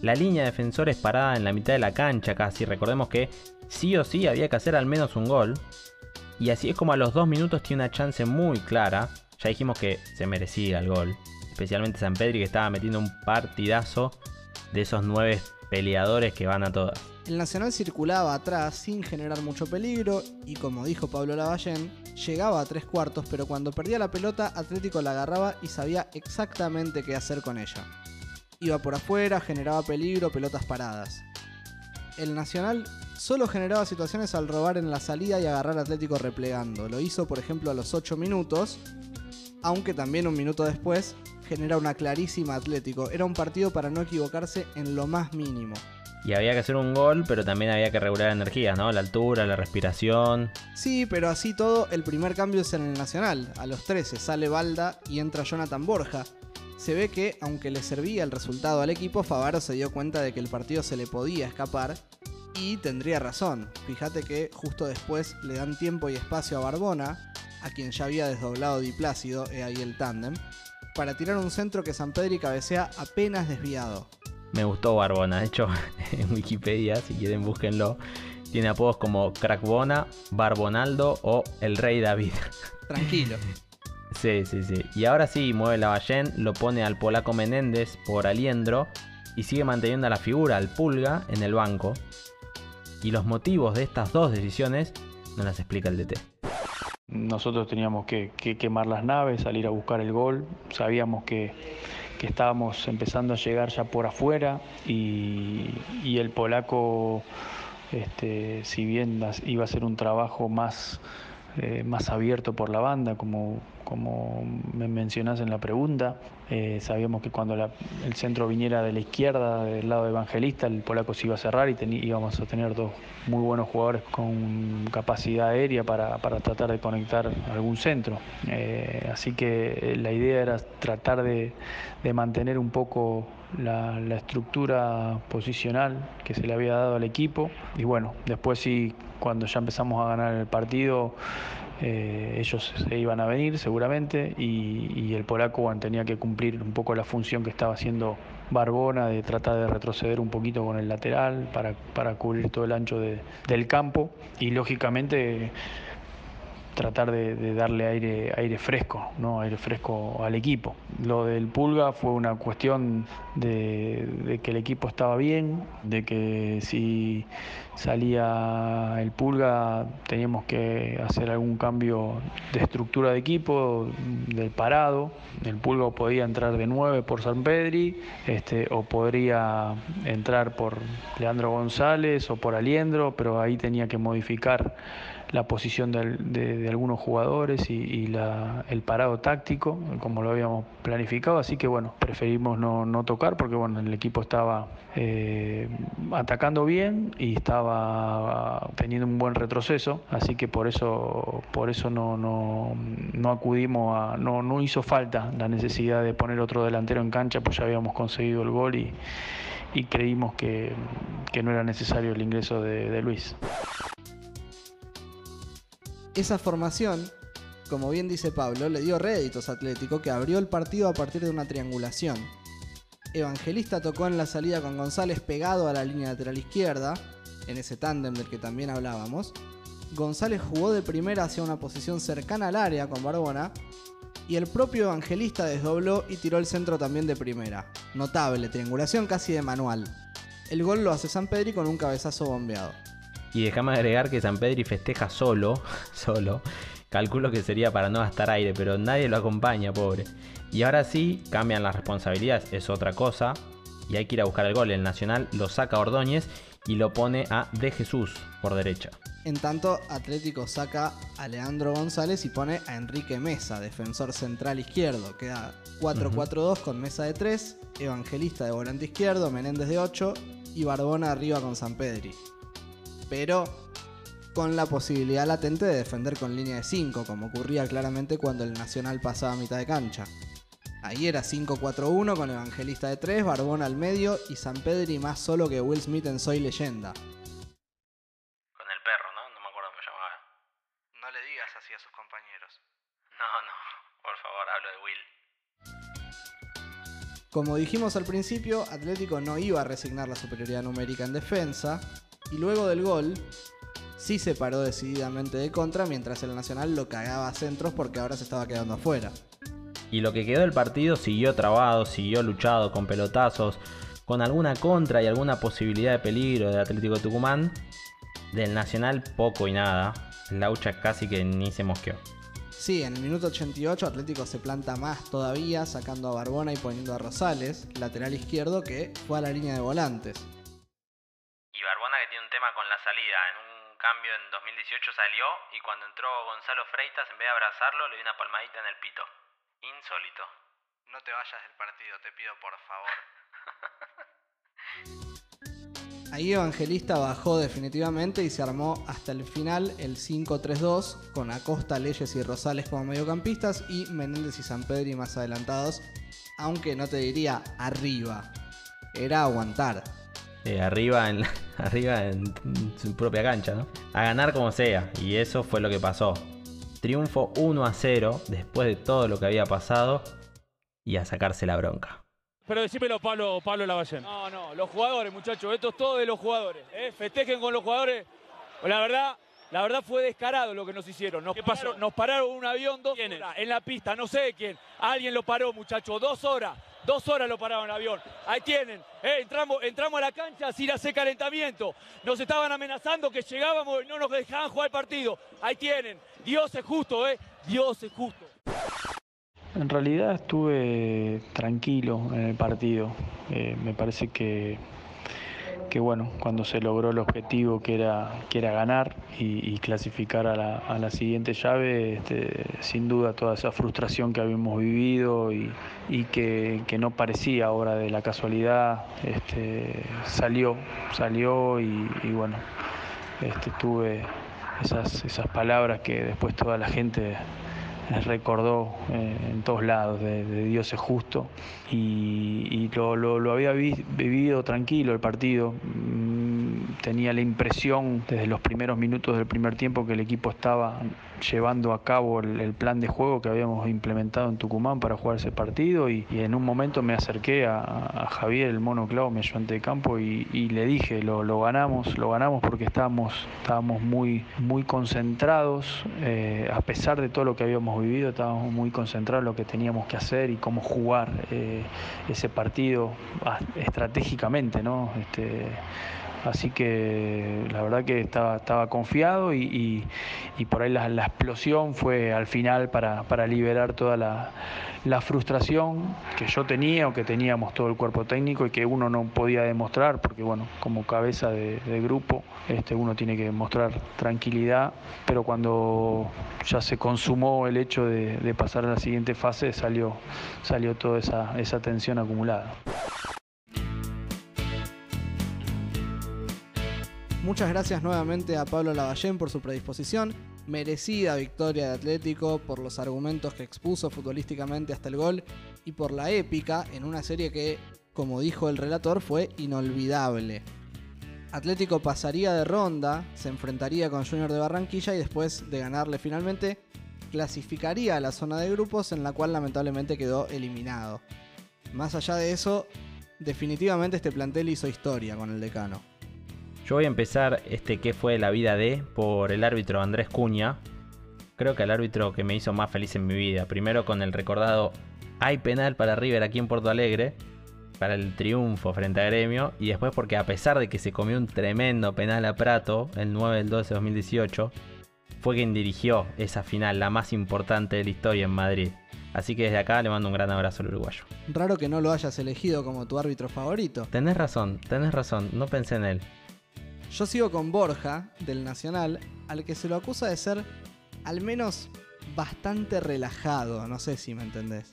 Speaker 9: la línea de defensores parada en la mitad de la cancha casi, recordemos que sí o sí había que hacer al menos un gol, y así es como a los dos minutos tiene una chance muy clara, ya dijimos que se merecía el gol, especialmente San Pedri que estaba metiendo un partidazo de esos nueve peleadores que van a todas.
Speaker 2: El Nacional circulaba atrás sin generar mucho peligro y como dijo Pablo Lavallén, llegaba a tres cuartos, pero cuando perdía la pelota Atlético la agarraba y sabía exactamente qué hacer con ella. Iba por afuera, generaba peligro, pelotas paradas. El Nacional solo generaba situaciones al robar en la salida y agarrar a Atlético replegando. Lo hizo por ejemplo a los 8 minutos, aunque también un minuto después genera una clarísima Atlético. Era un partido para no equivocarse en lo más mínimo.
Speaker 9: Y había que hacer un gol, pero también había que regular energías, ¿no? La altura, la respiración.
Speaker 2: Sí, pero así todo, el primer cambio es en el Nacional. A los 13 sale Balda y entra Jonathan Borja. Se ve que, aunque le servía el resultado al equipo, Favaro se dio cuenta de que el partido se le podía escapar y tendría razón. Fíjate que justo después le dan tiempo y espacio a Barbona, a quien ya había desdoblado Di Plácido, he ahí el tándem, para tirar un centro que San Pedri cabecea apenas desviado.
Speaker 9: Me gustó Barbona, de hecho en Wikipedia, si quieren búsquenlo, tiene apodos como Crackbona, Barbonaldo o El Rey David.
Speaker 2: Tranquilo.
Speaker 9: Sí, sí, sí. Y ahora sí, mueve la Ballén, lo pone al polaco Menéndez por Aliendro y sigue manteniendo a la figura, al Pulga, en el banco. Y los motivos de estas dos decisiones no las explica el DT.
Speaker 13: Nosotros teníamos que, que quemar las naves, salir a buscar el gol. Sabíamos que, que estábamos empezando a llegar ya por afuera y, y el polaco, este, si bien iba a ser un trabajo más, eh, más abierto por la banda, como, como me mencionás en la pregunta, eh, sabíamos que cuando el centro viniera de la izquierda, del lado evangelista, el polaco se iba a cerrar y íbamos a tener dos muy buenos jugadores con capacidad aérea para, para tratar de conectar algún centro. Eh, así que la idea era tratar de, de mantener un poco la, la, estructura posicional que se le había dado al equipo. Y bueno, después sí, cuando ya empezamos a ganar el partido, eh, ellos se iban a venir seguramente y, y el polaco tenía que cumplir un poco la función que estaba haciendo Barbona de tratar de retroceder un poquito con el lateral para, para cubrir todo el ancho de, del campo. Y lógicamente tratar de, darle aire, aire fresco, ¿no? aire fresco al equipo. Lo del Pulga fue una cuestión de, de, que el equipo estaba bien, de que si salía el Pulga teníamos que hacer algún cambio de estructura de equipo, del parado. El Pulga podía entrar de 9 por San Pedri, este, o podría entrar por Leandro González o por Aliendro, pero ahí tenía que modificar la posición de, algunos jugadores y, la, el parado táctico, como lo habíamos planificado. Así que bueno, preferimos no, tocar porque bueno, el equipo estaba eh, atacando bien y estaba teniendo un buen retroceso. Así que por eso, por eso no, no, acudimos a. No, no hizo falta la necesidad de poner otro delantero en cancha, pues ya habíamos conseguido el gol y, creímos que, no era necesario el ingreso de Luis.
Speaker 2: Esa formación, como bien dice Pablo, le dio réditos a Atlético que abrió el partido a partir de una triangulación. Evangelista tocó en la salida con González pegado a la línea lateral izquierda, en ese tándem del que también hablábamos. González jugó de primera hacia una posición cercana al área con Barbona, y el propio Evangelista desdobló y tiró el centro también de primera. Notable, triangulación casi de manual. El gol lo hace San Pedri con un cabezazo bombeado.
Speaker 9: Y déjame agregar que San Pedri festeja solo, solo. Calculo que sería para no gastar aire, pero nadie lo acompaña, pobre. Y ahora sí, cambian las responsabilidades, es otra cosa. Y hay que ir a buscar el gol. El Nacional lo saca Ordóñez y lo pone a De Jesús por derecha.
Speaker 2: En tanto, Atlético saca a Leandro González y pone a Enrique Mesa, defensor central izquierdo. Queda 4-4-2 uh -huh. con Mesa de 3, Evangelista de volante izquierdo, Menéndez de 8 y Barbona arriba con San Pedri pero con la posibilidad latente de defender con línea de 5, como ocurría claramente cuando el Nacional pasaba a mitad de cancha. Ahí era 5-4-1 con Evangelista de 3, Barbón al medio y San Pedri más solo que Will Smith en Soy Leyenda.
Speaker 1: Con el perro, ¿no? No me acuerdo cómo llamaba.
Speaker 8: No le digas así a sus compañeros.
Speaker 1: No, no, por favor, hablo de Will.
Speaker 2: Como dijimos al principio, Atlético no iba a resignar la superioridad numérica en defensa, y luego del gol sí se paró decididamente de contra mientras el Nacional lo cagaba a centros porque ahora se estaba quedando afuera.
Speaker 9: Y lo que quedó del partido siguió trabado, siguió luchado con pelotazos, con alguna contra y alguna posibilidad de peligro del Atlético Tucumán. Del Nacional poco y nada. Laucha casi que ni se mosqueó.
Speaker 2: Sí, en el minuto 88 Atlético se planta más todavía, sacando a Barbona y poniendo a Rosales, lateral izquierdo, que fue a la línea de volantes.
Speaker 1: Tema con la salida. En un cambio en 2018 salió y cuando entró Gonzalo Freitas, en vez de abrazarlo, le dio una palmadita en el pito. Insólito.
Speaker 8: No te vayas del partido, te pido por favor.
Speaker 2: Ahí Evangelista bajó definitivamente y se armó hasta el final el 5-3-2 con Acosta, Leyes y Rosales como mediocampistas y Menéndez y San Pedro más adelantados, aunque no te diría arriba, era aguantar.
Speaker 9: Eh, arriba, en, arriba en su propia cancha, ¿no? A ganar como sea, y eso fue lo que pasó. Triunfo 1 a 0 después de todo lo que había pasado y a sacarse la bronca.
Speaker 6: Pero decímelo, Pablo, Pablo Lavallén.
Speaker 7: No, no, los jugadores, muchachos, esto es todo de los jugadores. ¿eh? Festejen con los jugadores. La verdad, la verdad fue descarado lo que nos hicieron. Nos,
Speaker 6: ¿Qué pasó?
Speaker 7: Pararon, nos pararon un avión dos horas en la pista, no sé de quién. Alguien lo paró, muchachos, dos horas. Dos horas lo pararon el avión. Ahí tienen. ¿eh? entramos, entramos a la cancha sin hacer calentamiento. Nos estaban amenazando que llegábamos y no nos dejaban jugar el partido. Ahí tienen. Dios es justo, ¿eh? Dios es justo.
Speaker 13: En realidad estuve tranquilo en el partido. Eh, me parece que, que bueno, cuando se logró el objetivo que era, que era ganar y, clasificar a la, a la siguiente llave, este, sin duda toda esa frustración que habíamos vivido y, y que, que no parecía ahora de la casualidad, este, salió, salió y, y bueno, este, tuve esas, esas palabras que después toda la gente recordó eh, en todos lados de, Dios es justo y, y lo, lo- había vi- vivido tranquilo el partido. Mm, Tenía la impresión desde los primeros minutos del primer tiempo que el equipo estaba llevando a cabo el, plan de juego que habíamos implementado en Tucumán para jugar ese partido y, en un momento me acerqué a, Javier, el mono clavo, mi ayudante de campo y, le dije, lo, ganamos, lo ganamos porque estábamos, estábamos muy, muy concentrados, eh, a pesar de todo lo que habíamos vivido, estábamos muy concentrados en lo que teníamos que hacer y cómo jugar eh, ese partido estratégicamente, ¿no? Este, Así que la verdad que estaba, confiado y, por ahí la, explosión fue al final para, liberar toda la, frustración que yo tenía o que teníamos todo el cuerpo técnico y que uno no podía demostrar porque bueno, como cabeza de, grupo este, uno tiene que mostrar tranquilidad, pero cuando ya se consumó el hecho de, de pasar a la siguiente fase salió, salió toda esa, esa tensión acumulada.
Speaker 2: Muchas gracias nuevamente a Pablo Lavallén por su predisposición. Merecida victoria de Atlético por los argumentos que expuso futbolísticamente hasta el gol y por la épica en una serie que, como dijo el relator, fue inolvidable. Atlético pasaría de ronda, se enfrentaría con Junior de Barranquilla y después de ganarle finalmente, clasificaría a la zona de grupos en la cual lamentablemente quedó eliminado. Más allá de eso, definitivamente este plantel hizo historia con el decano.
Speaker 9: Yo voy a empezar este que fue la vida de por el árbitro Andrés Cuña. Creo que el árbitro que me hizo más feliz en mi vida. Primero con el recordado hay penal para River aquí en Porto Alegre. Para el triunfo frente a Gremio. Y después porque a pesar de que se comió un tremendo penal a Prato el 9 del 12 de 2018. Fue quien dirigió esa final, la más importante de la historia en Madrid. Así que desde acá le mando un gran abrazo al uruguayo.
Speaker 2: Raro que no lo hayas elegido como tu árbitro favorito.
Speaker 9: Tenés razón, tenés razón, no pensé en él.
Speaker 2: Yo sigo con Borja, del Nacional, al que se lo acusa de ser al menos bastante relajado, no sé si me entendés.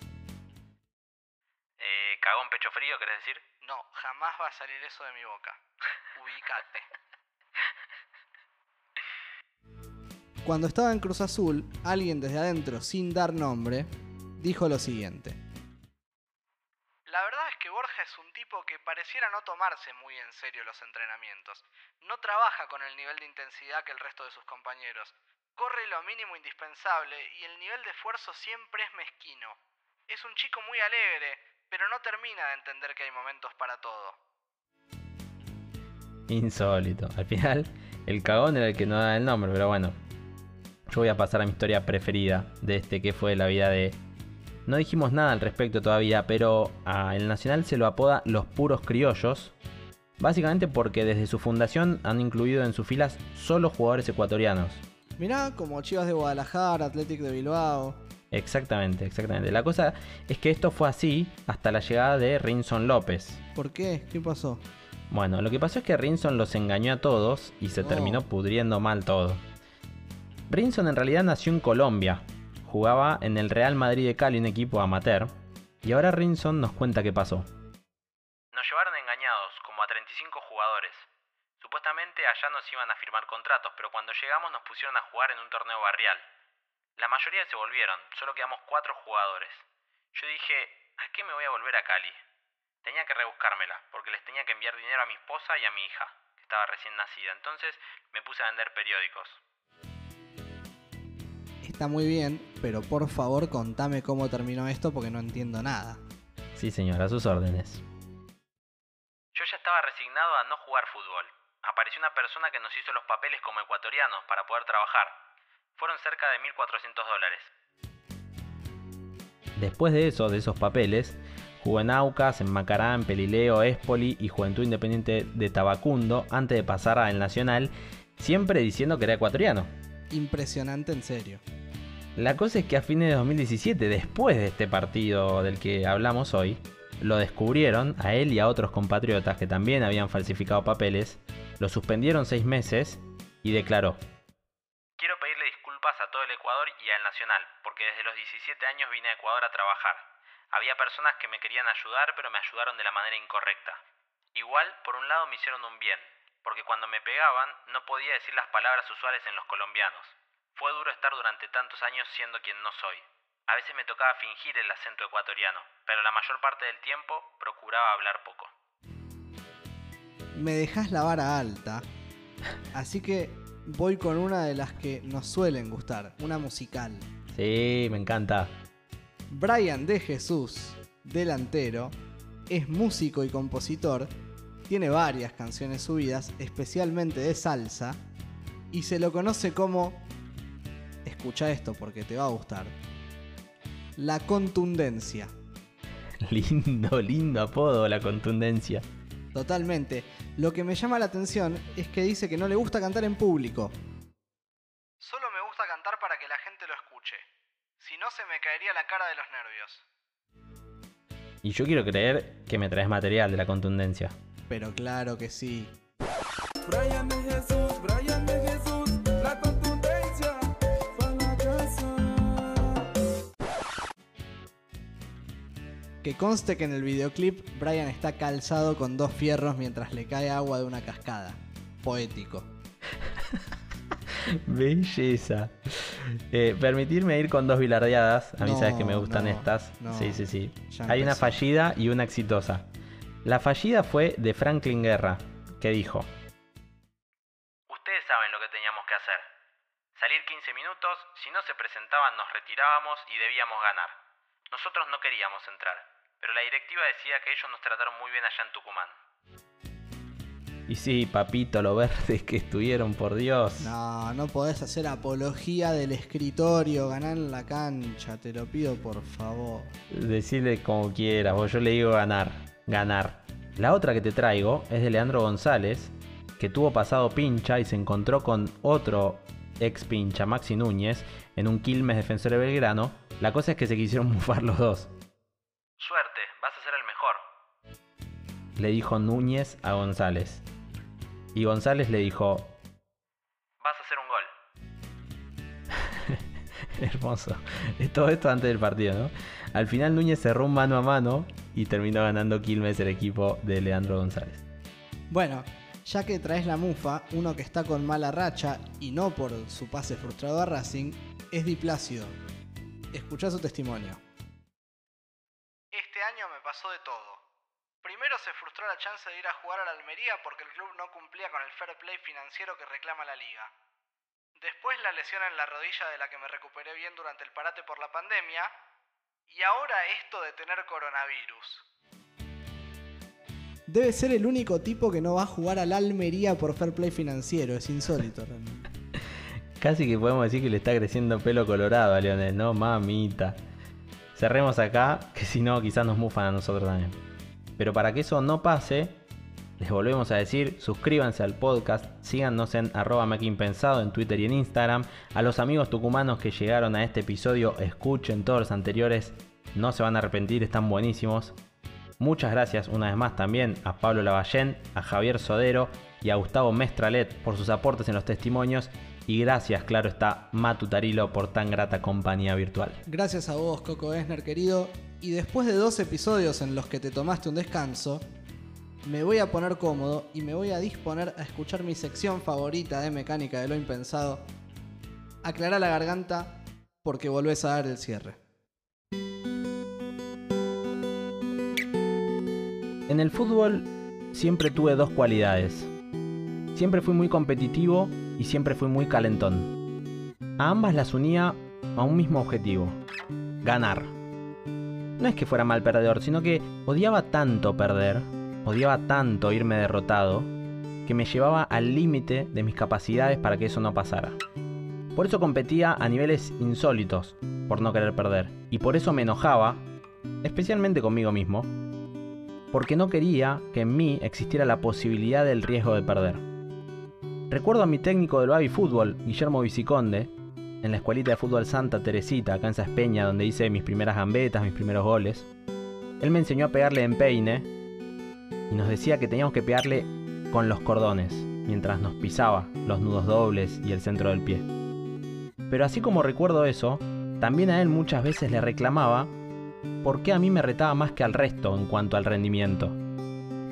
Speaker 1: Eh, ¿Cagón pecho frío, querés decir?
Speaker 8: No, jamás va a salir eso de mi boca. Ubicate.
Speaker 2: Cuando estaba en Cruz Azul, alguien desde adentro, sin dar nombre, dijo lo siguiente.
Speaker 8: La verdad es que Borja es un que pareciera no tomarse muy en serio los entrenamientos. No trabaja con el nivel de intensidad que el resto de sus compañeros. Corre lo mínimo indispensable y el nivel de esfuerzo siempre es mezquino. Es un chico muy alegre, pero no termina de entender que hay momentos para todo.
Speaker 9: Insólito. Al final, el cagón era el que no da el nombre, pero bueno. Yo voy a pasar a mi historia preferida de este que fue la vida de... No dijimos nada al respecto todavía, pero a el Nacional se lo apoda los puros criollos. Básicamente porque desde su fundación han incluido en sus filas solo jugadores ecuatorianos.
Speaker 2: Mirá, como Chivas de Guadalajara, Athletic de Bilbao.
Speaker 9: Exactamente, exactamente. La cosa es que esto fue así hasta la llegada de Rinson López.
Speaker 2: ¿Por qué? ¿Qué pasó?
Speaker 9: Bueno, lo que pasó es que Rinson los engañó a todos y se
Speaker 2: Oh.
Speaker 9: terminó pudriendo mal todo. Rinson en realidad nació en Colombia, jugaba en el Real Madrid de Cali, un equipo amateur, y ahora Rinson nos cuenta qué pasó.
Speaker 1: Nos llevaron engañados, como a 35 jugadores. Supuestamente allá nos iban a firmar contratos, pero cuando llegamos nos pusieron a jugar en un torneo barrial. La mayoría se volvieron, solo quedamos cuatro jugadores. Yo dije, ¿a qué me voy a volver a Cali? Tenía que rebuscármela, porque les tenía que enviar dinero a mi esposa y a mi hija, que estaba recién nacida. Entonces me puse a vender periódicos.
Speaker 2: Está muy bien, pero por favor contame cómo terminó esto porque no entiendo nada.
Speaker 9: Sí, señor, a sus órdenes.
Speaker 1: Yo ya estaba resignado a no jugar fútbol. Apareció una persona que nos hizo los papeles como ecuatorianos para poder trabajar. Fueron cerca de 1.400 dólares.
Speaker 9: Después de eso, de esos papeles, jugó en Aucas, en Macará, en Pelileo, Espoli y Juventud Independiente de Tabacundo antes de pasar al Nacional, siempre diciendo que era ecuatoriano.
Speaker 2: Impresionante en serio.
Speaker 9: La cosa es que a fines de 2017, después de este partido del que hablamos hoy, lo descubrieron a él y a otros compatriotas que también habían falsificado papeles, lo suspendieron seis meses y declaró.
Speaker 1: Quiero pedirle disculpas a todo el Ecuador y al Nacional, porque desde los 17 años vine a Ecuador a trabajar. Había personas que me querían ayudar, pero me ayudaron de la manera incorrecta. Igual, por un lado me hicieron un bien, porque cuando me pegaban no podía decir las palabras usuales en los colombianos. Fue duro estar durante tantos años siendo quien no soy. A veces me tocaba fingir el acento ecuatoriano, pero la mayor parte del tiempo procuraba hablar poco.
Speaker 2: Me dejas la vara alta, así que voy con una de las que nos suelen gustar, una musical.
Speaker 9: Sí, me encanta.
Speaker 2: Brian de Jesús, delantero, es músico y compositor, tiene varias canciones subidas, especialmente de salsa, y se lo conoce como, escucha esto porque te va a gustar, la contundencia.
Speaker 9: Lindo, lindo apodo, la contundencia.
Speaker 2: Totalmente. Lo que me llama la atención es que dice que no le gusta cantar en público.
Speaker 8: Solo me gusta cantar para que la gente lo escuche. Si no, se me caería la cara de los nervios.
Speaker 9: Y yo quiero creer que me traes material de la contundencia.
Speaker 2: Pero claro que sí.
Speaker 17: Brian de Jesús, Brian de Jesús,
Speaker 2: Que conste que en el videoclip Brian está calzado con dos fierros mientras le cae agua de una cascada. Poético.
Speaker 9: Belleza. Eh, permitirme ir con dos bilardeadas. A mí
Speaker 2: No,
Speaker 9: sabes que me gustan
Speaker 2: no,
Speaker 9: estas.
Speaker 2: no.
Speaker 9: Sí, sí, sí.
Speaker 2: Ya
Speaker 9: Hay una fallida y una exitosa. La fallida fue de Franklin Guerra, que dijo:
Speaker 1: Ustedes saben lo que teníamos que hacer. Salir 15 minutos, si no se presentaban nos retirábamos y debíamos ganar. Nosotros no queríamos entrar, pero la directiva decía que ellos nos trataron muy bien allá en Tucumán.
Speaker 9: Y sí, papito, lo verdes que estuvieron, por Dios.
Speaker 2: No, no podés hacer apología del escritorio, ganar en la cancha, te lo pido por favor.
Speaker 9: Decirle como quieras, vos yo le digo ganar, ganar. La otra que te traigo es de Leandro González, que tuvo pasado pincha y se encontró con otro ex pincha, Maxi Núñez, en un Quilmes defensor de Belgrano. La cosa es que se quisieron mufar los dos. Le dijo Núñez a González. Y González le dijo,
Speaker 1: Vas a hacer un gol.
Speaker 9: Hermoso. Todo esto antes del partido, ¿no? Al final Núñez cerró un mano a mano y terminó ganando Quilmes el equipo de Leandro González.
Speaker 2: Bueno, ya que traes la mufa, uno que está con mala racha y no por su pase frustrado a Racing, es Di Plácido. Escuchá su testimonio.
Speaker 8: Este año me pasó de todo. Primero se frustró la chance de ir a jugar a la Almería porque el club no cumplía con el fair play financiero que reclama la liga. Después la lesión en la rodilla de la que me recuperé bien durante el parate por la pandemia. Y ahora esto de tener coronavirus.
Speaker 2: Debe ser el único tipo que no va a jugar al Almería por fair play financiero. Es insólito realmente.
Speaker 9: Casi que podemos decir que le está creciendo pelo colorado a Lionel, ¿no? Mamita. Cerremos acá, que si no, quizás nos mufan a nosotros también. Pero para que eso no pase, les volvemos a decir, suscríbanse al podcast, síganos en arroba Pensado en Twitter y en Instagram. A los amigos tucumanos que llegaron a este episodio, escuchen todos los anteriores, no se van a arrepentir, están buenísimos. Muchas gracias una vez más también a Pablo Lavallén, a Javier Sodero y a Gustavo Mestralet por sus aportes en los testimonios. Y gracias, claro está, Matu Tarilo por tan grata compañía virtual.
Speaker 2: Gracias a vos, Coco Esner, querido. Y después de dos episodios en los que te tomaste un descanso, me voy a poner cómodo y me voy a disponer a escuchar mi sección favorita de mecánica de lo impensado. Aclara la garganta porque volvés a dar el cierre.
Speaker 9: En el fútbol siempre tuve dos cualidades. Siempre fui muy competitivo y siempre fui muy calentón. A ambas las unía a un mismo objetivo, ganar. No es que fuera mal perdedor, sino que odiaba tanto perder, odiaba tanto irme derrotado, que me llevaba al límite de mis capacidades para que eso no pasara. Por eso competía a niveles insólitos, por no querer perder. Y por eso me enojaba, especialmente conmigo mismo, porque no quería que en mí existiera la posibilidad del riesgo de perder. Recuerdo a mi técnico del baby fútbol, Guillermo Viciconde, en la escuelita de fútbol Santa Teresita, acá en Saspeña, donde hice mis primeras gambetas, mis primeros goles. Él me enseñó a pegarle en peine y nos decía que teníamos que pegarle con los cordones, mientras nos pisaba los nudos dobles y el centro del pie. Pero así como recuerdo eso, también a él muchas veces le reclamaba por qué a mí me retaba más que al resto en cuanto al rendimiento.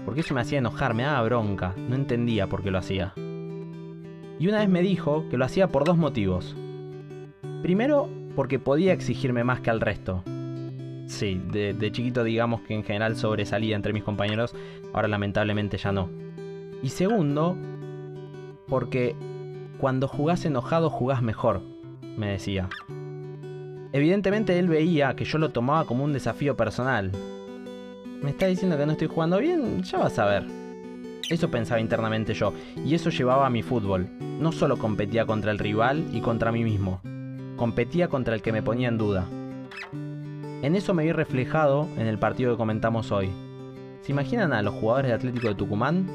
Speaker 9: Porque eso me hacía enojar, me daba bronca, no entendía por qué lo hacía. Y una vez me dijo que lo hacía por dos motivos. Primero, porque podía exigirme más que al resto. Sí, de, de, chiquito digamos que en general sobresalía entre mis compañeros, ahora lamentablemente ya no. Y segundo, porque cuando jugás enojado jugás mejor, me decía. Evidentemente él veía que yo lo tomaba como un desafío personal. ¿Me está diciendo que no estoy jugando bien? Ya vas a ver. Eso pensaba internamente yo, y eso llevaba a mi fútbol. No solo competía contra el rival y contra mí mismo, competía contra el que me ponía en duda. En eso me vi reflejado en el partido que comentamos hoy. ¿Se imaginan a los jugadores de Atlético de Tucumán?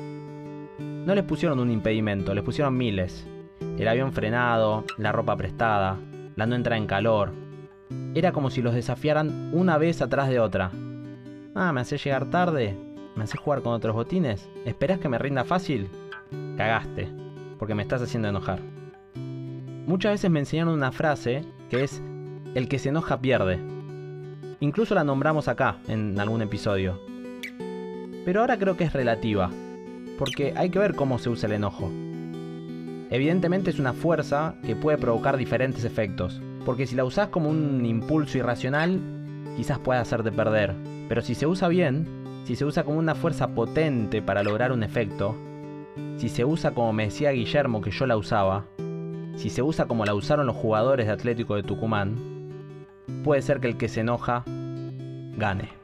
Speaker 9: No les pusieron un impedimento, les pusieron miles. El avión frenado, la ropa prestada, la no entrada en calor. Era como si los desafiaran una vez atrás de otra. Ah, ¿me hace llegar tarde? ¿Me hace jugar con otros botines? ¿Esperás que me rinda fácil? Cagaste, porque me estás haciendo enojar. Muchas veces me enseñaron una frase que es, el que se enoja pierde. Incluso la nombramos acá, en algún episodio. Pero ahora creo que es relativa, porque hay que ver cómo se usa el enojo. Evidentemente es una fuerza que puede provocar diferentes efectos, porque si la usás como un impulso irracional, quizás pueda hacerte perder. Pero si se usa bien, si se usa como una fuerza potente para lograr un efecto, si se usa como me decía Guillermo que yo la usaba, si se usa como la usaron los jugadores de Atlético de Tucumán, puede ser que el que se enoja gane.